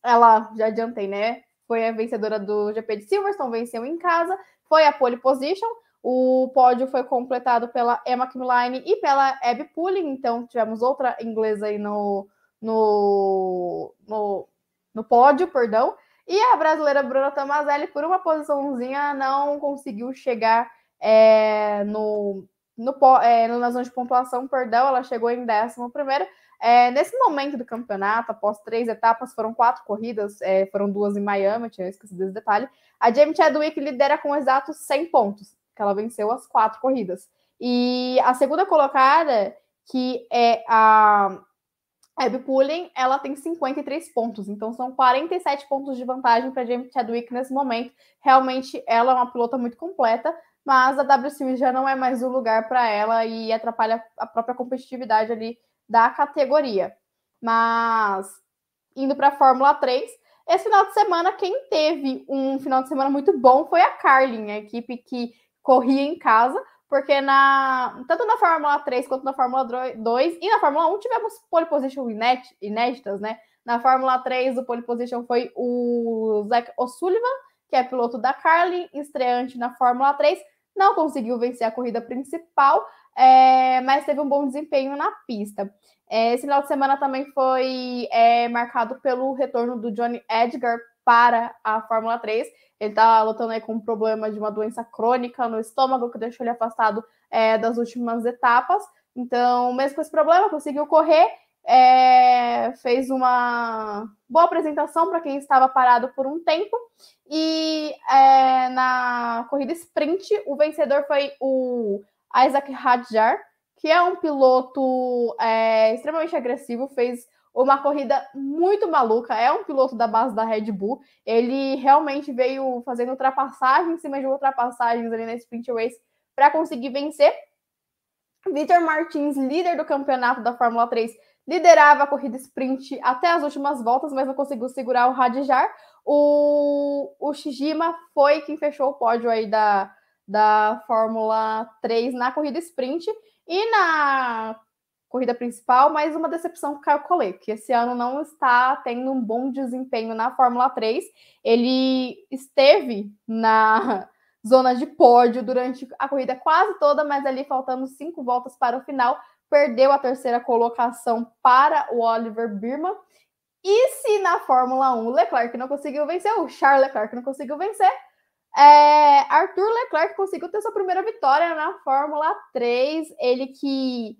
Ela, já adiantei, né? Foi a vencedora do GP de Silverstone, venceu em casa, foi a pole position. O pódio foi completado pela Emma Kimline e pela Abby Pulling, então tivemos outra inglesa aí no, no, no, no pódio, perdão. E a brasileira Bruna Tomazelli, por uma posiçãozinha, não conseguiu chegar é, no, no, é, na zona de pontuação, perdão, ela chegou em décimo primeiro. É, nesse momento do campeonato, após três etapas, foram quatro corridas, é, foram duas em Miami, tinha esquecido esse detalhe. A Jamie Chadwick lidera com exatos 100 pontos, que ela venceu as quatro corridas. E a segunda colocada, que é a Abby Pullen, ela tem 53 pontos, então são 47 pontos de vantagem para Jamie Chadwick nesse momento. Realmente, ela é uma pilota muito completa, mas a WC já não é mais o lugar para ela e atrapalha a própria competitividade ali da categoria. Mas indo para a Fórmula 3, esse final de semana quem teve um final de semana muito bom foi a Carlin, a equipe que corria em casa, porque na tanto na Fórmula 3 quanto na Fórmula 2 e na Fórmula 1 tivemos pole position inéditas, né? Na Fórmula 3, o pole position foi o Zach O'Sullivan, que é piloto da Carlin, estreante na Fórmula 3, não conseguiu vencer a corrida principal, é, mas teve um bom desempenho na pista. É, esse final de semana também foi é, marcado pelo retorno do Johnny Edgar para a Fórmula 3. Ele está lutando aí com um problema de uma doença crônica no estômago que deixou ele afastado é, das últimas etapas. Então, mesmo com esse problema, conseguiu correr, é, fez uma boa apresentação para quem estava parado por um tempo. E é, na corrida sprint, o vencedor foi o Isaac Hadjar, que é um piloto é, extremamente agressivo, fez uma corrida muito maluca, é um piloto da base da Red Bull. Ele realmente veio fazendo ultrapassagem em cima de ultrapassagens ali na sprint race para conseguir vencer. Vitor Martins, líder do campeonato da Fórmula 3, liderava a corrida sprint até as últimas voltas, mas não conseguiu segurar o Radjar. O, o Shijima foi quem fechou o pódio aí da, da Fórmula 3 na corrida sprint. E na corrida principal, mais uma decepção o Caio Collet, que esse ano não está tendo um bom desempenho na Fórmula 3. Ele esteve na zona de pódio durante a corrida quase toda, mas ali faltando cinco voltas para o final, perdeu a terceira colocação para o Oliver Birman. E se na Fórmula 1 o Leclerc não conseguiu vencer, o Charles Leclerc não conseguiu vencer, é, Arthur Leclerc conseguiu ter sua primeira vitória na Fórmula 3. Ele que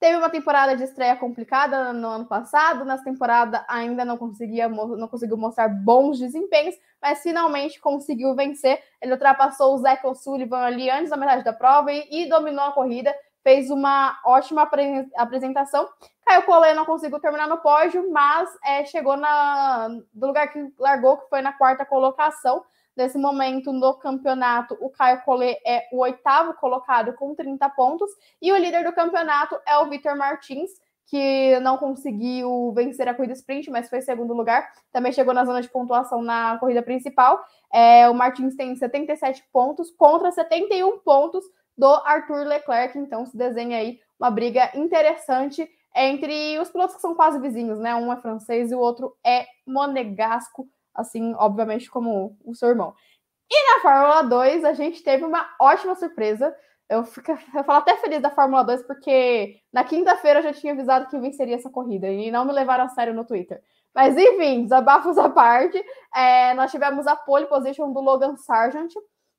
teve uma temporada de estreia complicada no ano passado, nessa temporada ainda não conseguia não conseguiu mostrar bons desempenhos, mas finalmente conseguiu vencer. Ele ultrapassou o Zach O'Sullivan ali antes da metade da prova e, e dominou a corrida fez uma ótima apresentação. Caio Collet não conseguiu terminar no pódio, mas é, chegou na, do lugar que largou, que foi na quarta colocação. Nesse momento, no campeonato, o Caio Collet é o oitavo colocado com 30 pontos, e o líder do campeonato é o Vitor Martins, que não conseguiu vencer a corrida sprint, mas foi segundo lugar. Também chegou na zona de pontuação na corrida principal. É, o Martins tem 77 pontos contra 71 pontos do Arthur Leclerc. Então se desenha aí uma briga interessante entre os pilotos que são quase vizinhos, né? Um é francês e o outro é monegasco, assim, obviamente, como o seu irmão. E na Fórmula 2, a gente teve uma ótima surpresa. Eu, fico, eu falo até feliz da Fórmula 2, porque na quinta-feira eu já tinha avisado que venceria essa corrida e não me levaram a sério no Twitter. Mas enfim, desabafos à parte, é, nós tivemos a pole position do Logan Sargent,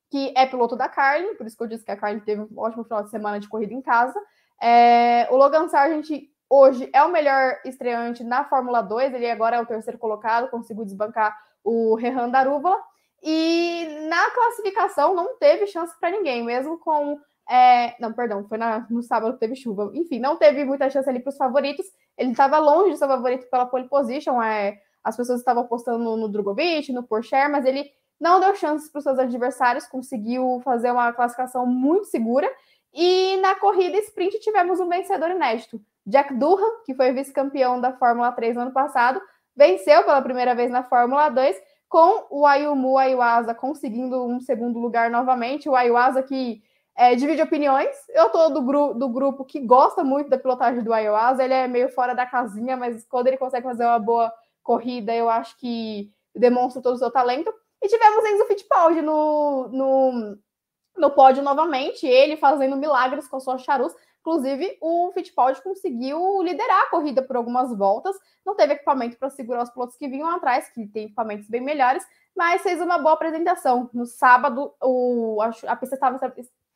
que é piloto da Carlin, por isso que eu disse que a Carlin teve um ótimo final de semana de corrida em casa. É, o Logan Sargent hoje é o melhor estreante na Fórmula 2, ele agora é o terceiro colocado, conseguiu desbancar o Rehan Darúvala. E na classificação não teve chance para ninguém, mesmo com. É, não, perdão, foi na, no sábado que teve chuva. Enfim, não teve muita chance ali para os favoritos. Ele estava longe de ser favorito pela pole position. É, as pessoas estavam apostando no, no Drogovic, no Porsche, mas ele não deu chances para os seus adversários, conseguiu fazer uma classificação muito segura. E na corrida sprint tivemos um vencedor inédito. Jack Durham, que foi vice-campeão da Fórmula 3 no ano passado, venceu pela primeira vez na Fórmula 2, com o Ayumu Ayuasa conseguindo um segundo lugar novamente. O Ayuasa que é, divide opiniões. Eu tô do, gru do grupo que gosta muito da pilotagem do Ayuasa. Ele é meio fora da casinha, mas quando ele consegue fazer uma boa corrida, eu acho que demonstra todo o seu talento. E tivemos Enzo Fittipaldi no, no, no pódio novamente, ele fazendo milagres com a sua charus. Inclusive, o Fittipaldi conseguiu liderar a corrida por algumas voltas. Não teve equipamento para segurar os pilotos que vinham atrás, que tem equipamentos bem melhores, mas fez uma boa apresentação. No sábado, o, a, a pista estava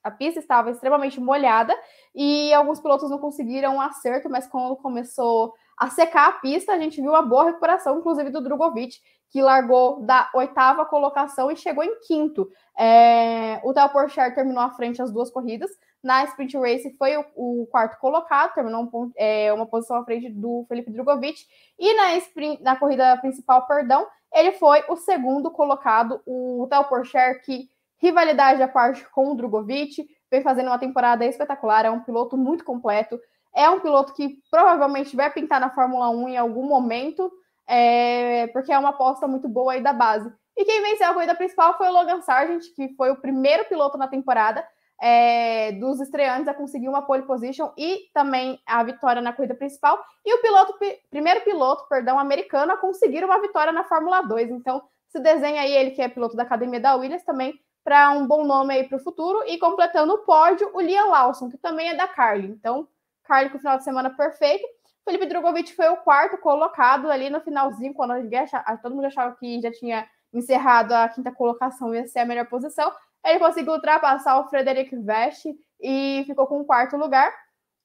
a pista estava extremamente molhada e alguns pilotos não conseguiram um acerto, mas quando começou a secar a pista, a gente viu uma boa recuperação, inclusive do Drogovic, que largou da oitava colocação e chegou em quinto. É, o Theo Porcher terminou à frente as duas corridas. Na sprint race foi o, o quarto colocado, terminou um, é, uma posição à frente do Felipe Drogovic. E na, sprint, na corrida principal, perdão, ele foi o segundo colocado. O Theo Porcher, que rivalidade à parte com o Drogovic, vem fazendo uma temporada espetacular, é um piloto muito completo, é um piloto que provavelmente vai pintar na Fórmula 1 em algum momento, é, porque é uma aposta muito boa aí da base. E quem venceu a corrida principal foi o Logan Sargent, que foi o primeiro piloto na temporada é, dos estreantes a conseguir uma pole position e também a vitória na corrida principal. E o piloto, primeiro piloto, perdão, americano a conseguir uma vitória na Fórmula 2. Então, se desenha aí ele que é piloto da academia da Williams também para um bom nome aí para o futuro. E completando o pódio, o Liam Lawson, que também é da Carly. Então, Carly com o final de semana perfeito. Felipe Drogovic foi o quarto colocado ali no finalzinho, quando achava, todo mundo achava que já tinha encerrado a quinta colocação, ia ser a melhor posição. Ele conseguiu ultrapassar o Frederic Vest e ficou com o quarto lugar.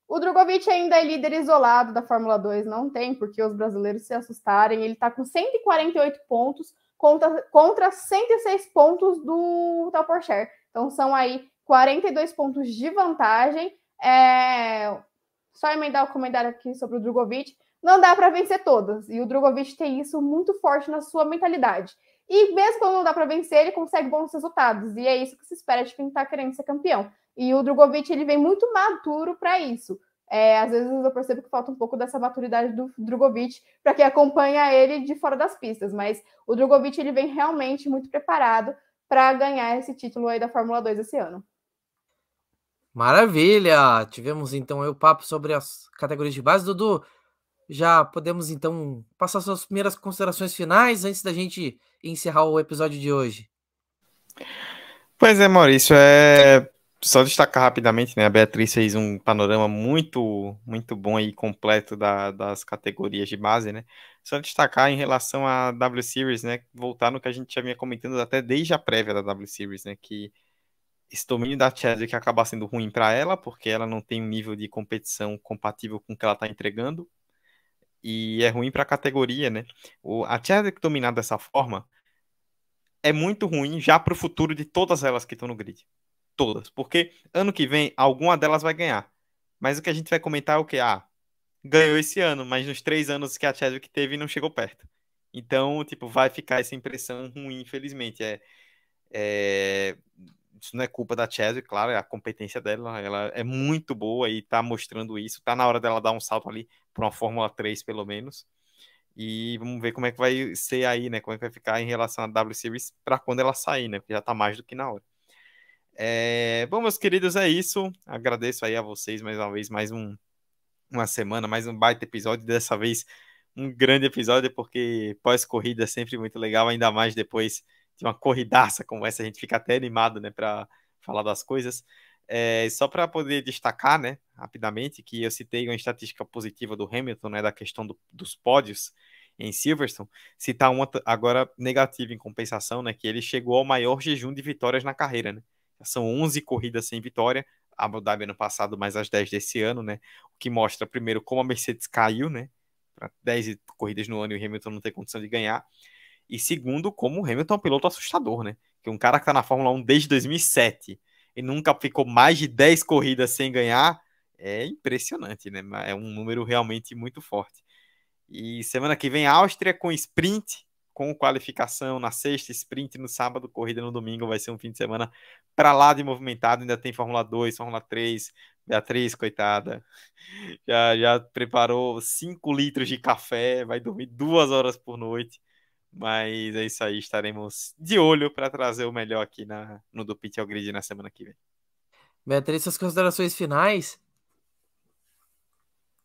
O Drogovic ainda é líder isolado da Fórmula 2, não tem porque os brasileiros se assustarem. Ele está com 148 pontos, contra, contra 106 pontos do Tal Porsche. Então são aí 42 pontos de vantagem. É... Só emendar o comentário aqui sobre o Drogovic. Não dá para vencer todas. E o Drogovic tem isso muito forte na sua mentalidade. E mesmo quando não dá para vencer, ele consegue bons resultados. E é isso que se espera de quem está querendo ser campeão. E o Drogovic ele vem muito maduro para isso. É, às vezes eu percebo que falta um pouco dessa maturidade do Drogovic para quem acompanha ele de fora das pistas, mas o Drogovic ele vem realmente muito preparado para ganhar esse título aí da Fórmula 2 esse ano. Maravilha! Tivemos então o papo sobre as categorias de base. Dudu, já podemos então passar suas primeiras considerações finais antes da gente encerrar o episódio de hoje. Pois é, Maurício, é só destacar rapidamente, né? A Beatriz fez um panorama muito, muito bom e completo da, das categorias de base, né? Só destacar em relação à W Series, né? Voltar no que a gente já vinha comentando até desde a prévia da W Series, né? Que esse domínio da Chadwick acaba sendo ruim para ela, porque ela não tem um nível de competição compatível com o que ela está entregando. E é ruim para a categoria, né? O, a Chadwick dominar dessa forma é muito ruim já para o futuro de todas elas que estão no grid todas, porque ano que vem alguma delas vai ganhar. Mas o que a gente vai comentar é o que? Ah, ganhou esse ano, mas nos três anos que a Chadwick teve não chegou perto. Então, tipo, vai ficar essa impressão ruim, infelizmente. É, é, isso não é culpa da Chadwick, claro, é a competência dela. Ela é muito boa e tá mostrando isso. Tá na hora dela dar um salto ali para uma Fórmula 3, pelo menos. E vamos ver como é que vai ser aí, né? Como é que vai ficar em relação à W Series para quando ela sair, né? Porque já tá mais do que na hora. É, bom, meus queridos, é isso. Agradeço aí a vocês mais uma vez, mais um, uma semana, mais um baita episódio. Dessa vez, um grande episódio, porque pós-corrida é sempre muito legal, ainda mais depois de uma corridaça como essa, a gente fica até animado, né, para falar das coisas. É, só para poder destacar, né, rapidamente, que eu citei uma estatística positiva do Hamilton, né, da questão do, dos pódios em Silverstone, citar uma agora negativa em compensação, né, que ele chegou ao maior jejum de vitórias na carreira, né. São 11 corridas sem vitória. Abu Dhabi ano passado, mais as 10 desse ano, né? O que mostra, primeiro, como a Mercedes caiu, né? Para 10 corridas no ano e o Hamilton não tem condição de ganhar. E segundo, como o Hamilton é um piloto assustador, né? Que um cara que tá na Fórmula 1 desde 2007 e nunca ficou mais de 10 corridas sem ganhar, é impressionante, né? É um número realmente muito forte. E semana que vem, Áustria com sprint com qualificação na sexta, sprint no sábado, corrida no domingo. Vai ser um fim de semana para lá de movimentado. Ainda tem Fórmula 2, Fórmula 3. Beatriz, coitada, já, já preparou 5 litros de café, vai dormir duas horas por noite. Mas é isso aí, estaremos de olho para trazer o melhor aqui na, no do Pit ao Grid na semana que vem. Beatriz, suas considerações finais?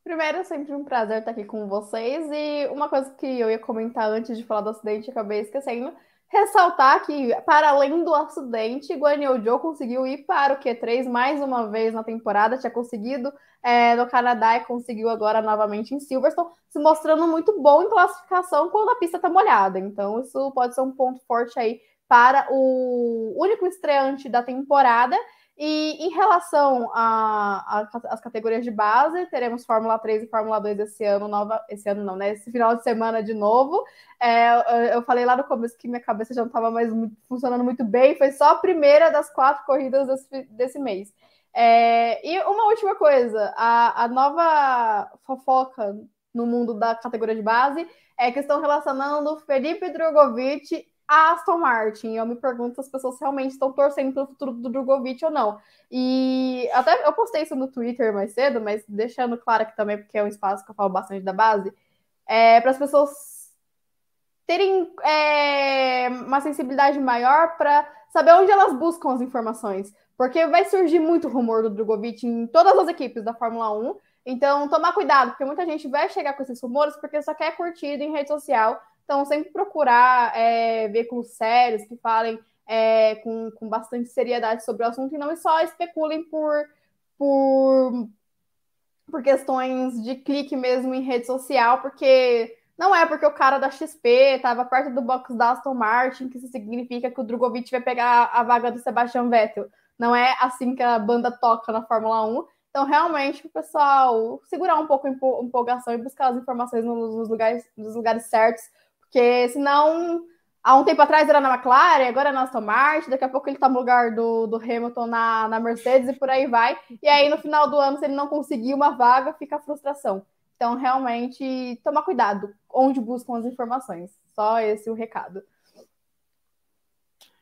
Primeiro, é sempre um prazer estar aqui com vocês. E uma coisa que eu ia comentar antes de falar do acidente, acabei esquecendo, ressaltar que, para além do acidente, Guan Yu Zhou conseguiu ir para o Q3 mais uma vez na temporada, tinha conseguido é, no Canadá e conseguiu agora novamente em Silverstone, se mostrando muito bom em classificação quando a pista está molhada. Então, isso pode ser um ponto forte aí para o único estreante da temporada E em relação às categorias de base, teremos Fórmula 3 e Fórmula 2 esse ano, nova, esse ano não, né? Esse final de semana de novo. É, eu falei lá no começo que minha cabeça já não estava mais muito, funcionando muito bem, foi só a primeira das quatro corridas desse, desse mês. É, e uma última coisa, a, a nova fofoca no mundo da categoria de base é que estão relacionando Felipe Drogovic a Aston Martin. Eu me pergunto se as pessoas realmente estão torcendo pelo futuro do Drogovic ou não. E até eu postei isso no Twitter mais cedo, mas deixando claro aqui também, porque é um espaço que eu falo bastante da base, é, para as pessoas terem é, uma sensibilidade maior para saber onde elas buscam as informações. Porque vai surgir muito rumor do Drogovic em todas as equipes da Fórmula 1. Então, tomar cuidado, porque muita gente vai chegar com esses rumores porque só quer curtida em rede social. Então, sempre procurar é, veículos sérios que falem é, com, com bastante seriedade sobre o assunto e não só especulem por, por, por questões de clique mesmo em rede social, porque não é porque o cara da XP estava perto do box da Aston Martin que isso significa que o Drogovic vai pegar a vaga do Sebastian Vettel. Não é assim que a banda toca na Fórmula 1. Então, realmente, o pessoal segurar um pouco a empolgação e buscar as informações nos lugares, nos lugares certos, porque senão, há um tempo atrás era na McLaren, agora é na Aston Martin, daqui a pouco ele está no lugar do, do Hamilton na, na Mercedes e por aí vai. E aí, no final do ano, se ele não conseguir uma vaga, fica a frustração. Então, realmente, tomar cuidado onde buscam as informações. Só esse o recado.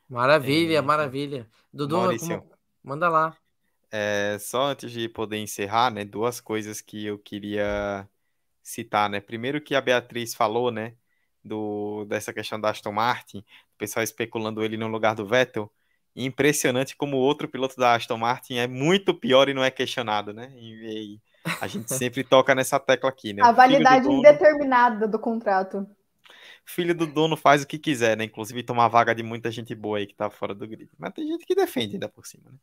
Maravilha, é, maravilha. Dudu, como... manda lá. É, só antes de poder encerrar, né, duas coisas que eu queria citar, né? Primeiro que a Beatriz falou, né, do dessa questão da Aston Martin, o pessoal especulando ele no lugar do Vettel. Impressionante como o outro piloto da Aston Martin é muito pior e não é questionado, né? E, e a gente sempre toca nessa tecla aqui, né? A validade dono... indeterminada do contrato filho do dono faz o que quiser, né? Inclusive tomar vaga de muita gente boa aí que tá fora do grid. Mas tem gente que defende ainda por cima, né?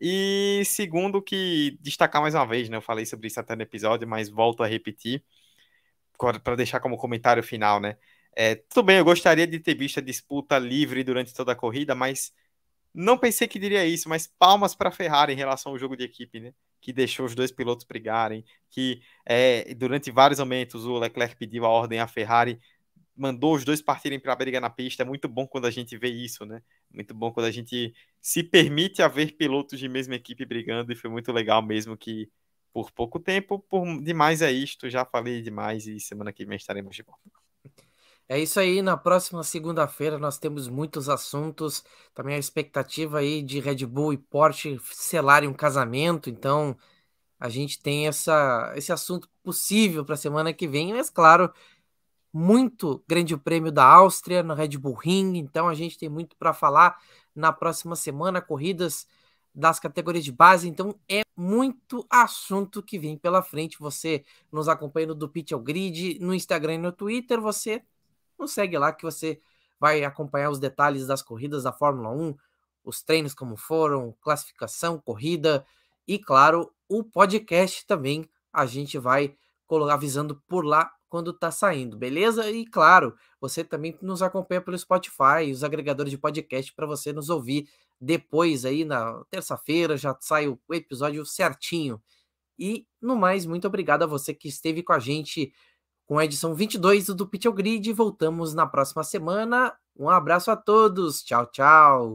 E segundo que destacar mais uma vez, né? Eu falei sobre isso até no episódio, mas volto a repetir para deixar como comentário final, né? É, tudo bem, eu gostaria de ter visto a disputa livre durante toda a corrida, mas não pensei que diria isso, mas palmas para Ferrari em relação ao jogo de equipe, né? Que deixou os dois pilotos brigarem, que é, durante vários momentos o Leclerc pediu a ordem à Ferrari mandou os dois partirem para a briga na pista. É muito bom quando a gente vê isso, né? Muito bom quando a gente se permite haver pilotos de mesma equipe brigando e foi muito legal mesmo que por pouco tempo, por demais é isto, já falei demais e semana que vem estaremos de volta. É isso aí, na próxima segunda-feira nós temos muitos assuntos, também a expectativa aí de Red Bull e Porsche selarem um casamento, então a gente tem essa, esse assunto possível para a semana que vem, mas claro, muito Grande Prêmio da Áustria no Red Bull Ring, então a gente tem muito para falar na próxima semana, corridas das categorias de base, então é muito assunto que vem pela frente. Você nos acompanha no do Pitch ao Grid, no Instagram e no Twitter, você nos segue lá que você vai acompanhar os detalhes das corridas da Fórmula 1, os treinos como foram, classificação, corrida e claro, o podcast também a gente vai avisando por lá quando tá saindo, beleza? E claro, você também nos acompanha pelo Spotify, os agregadores de podcast para você nos ouvir depois aí na terça-feira já sai o episódio certinho. E no mais, muito obrigado a você que esteve com a gente com a edição 22 do Pitch Grid. Voltamos na próxima semana. Um abraço a todos. Tchau, tchau.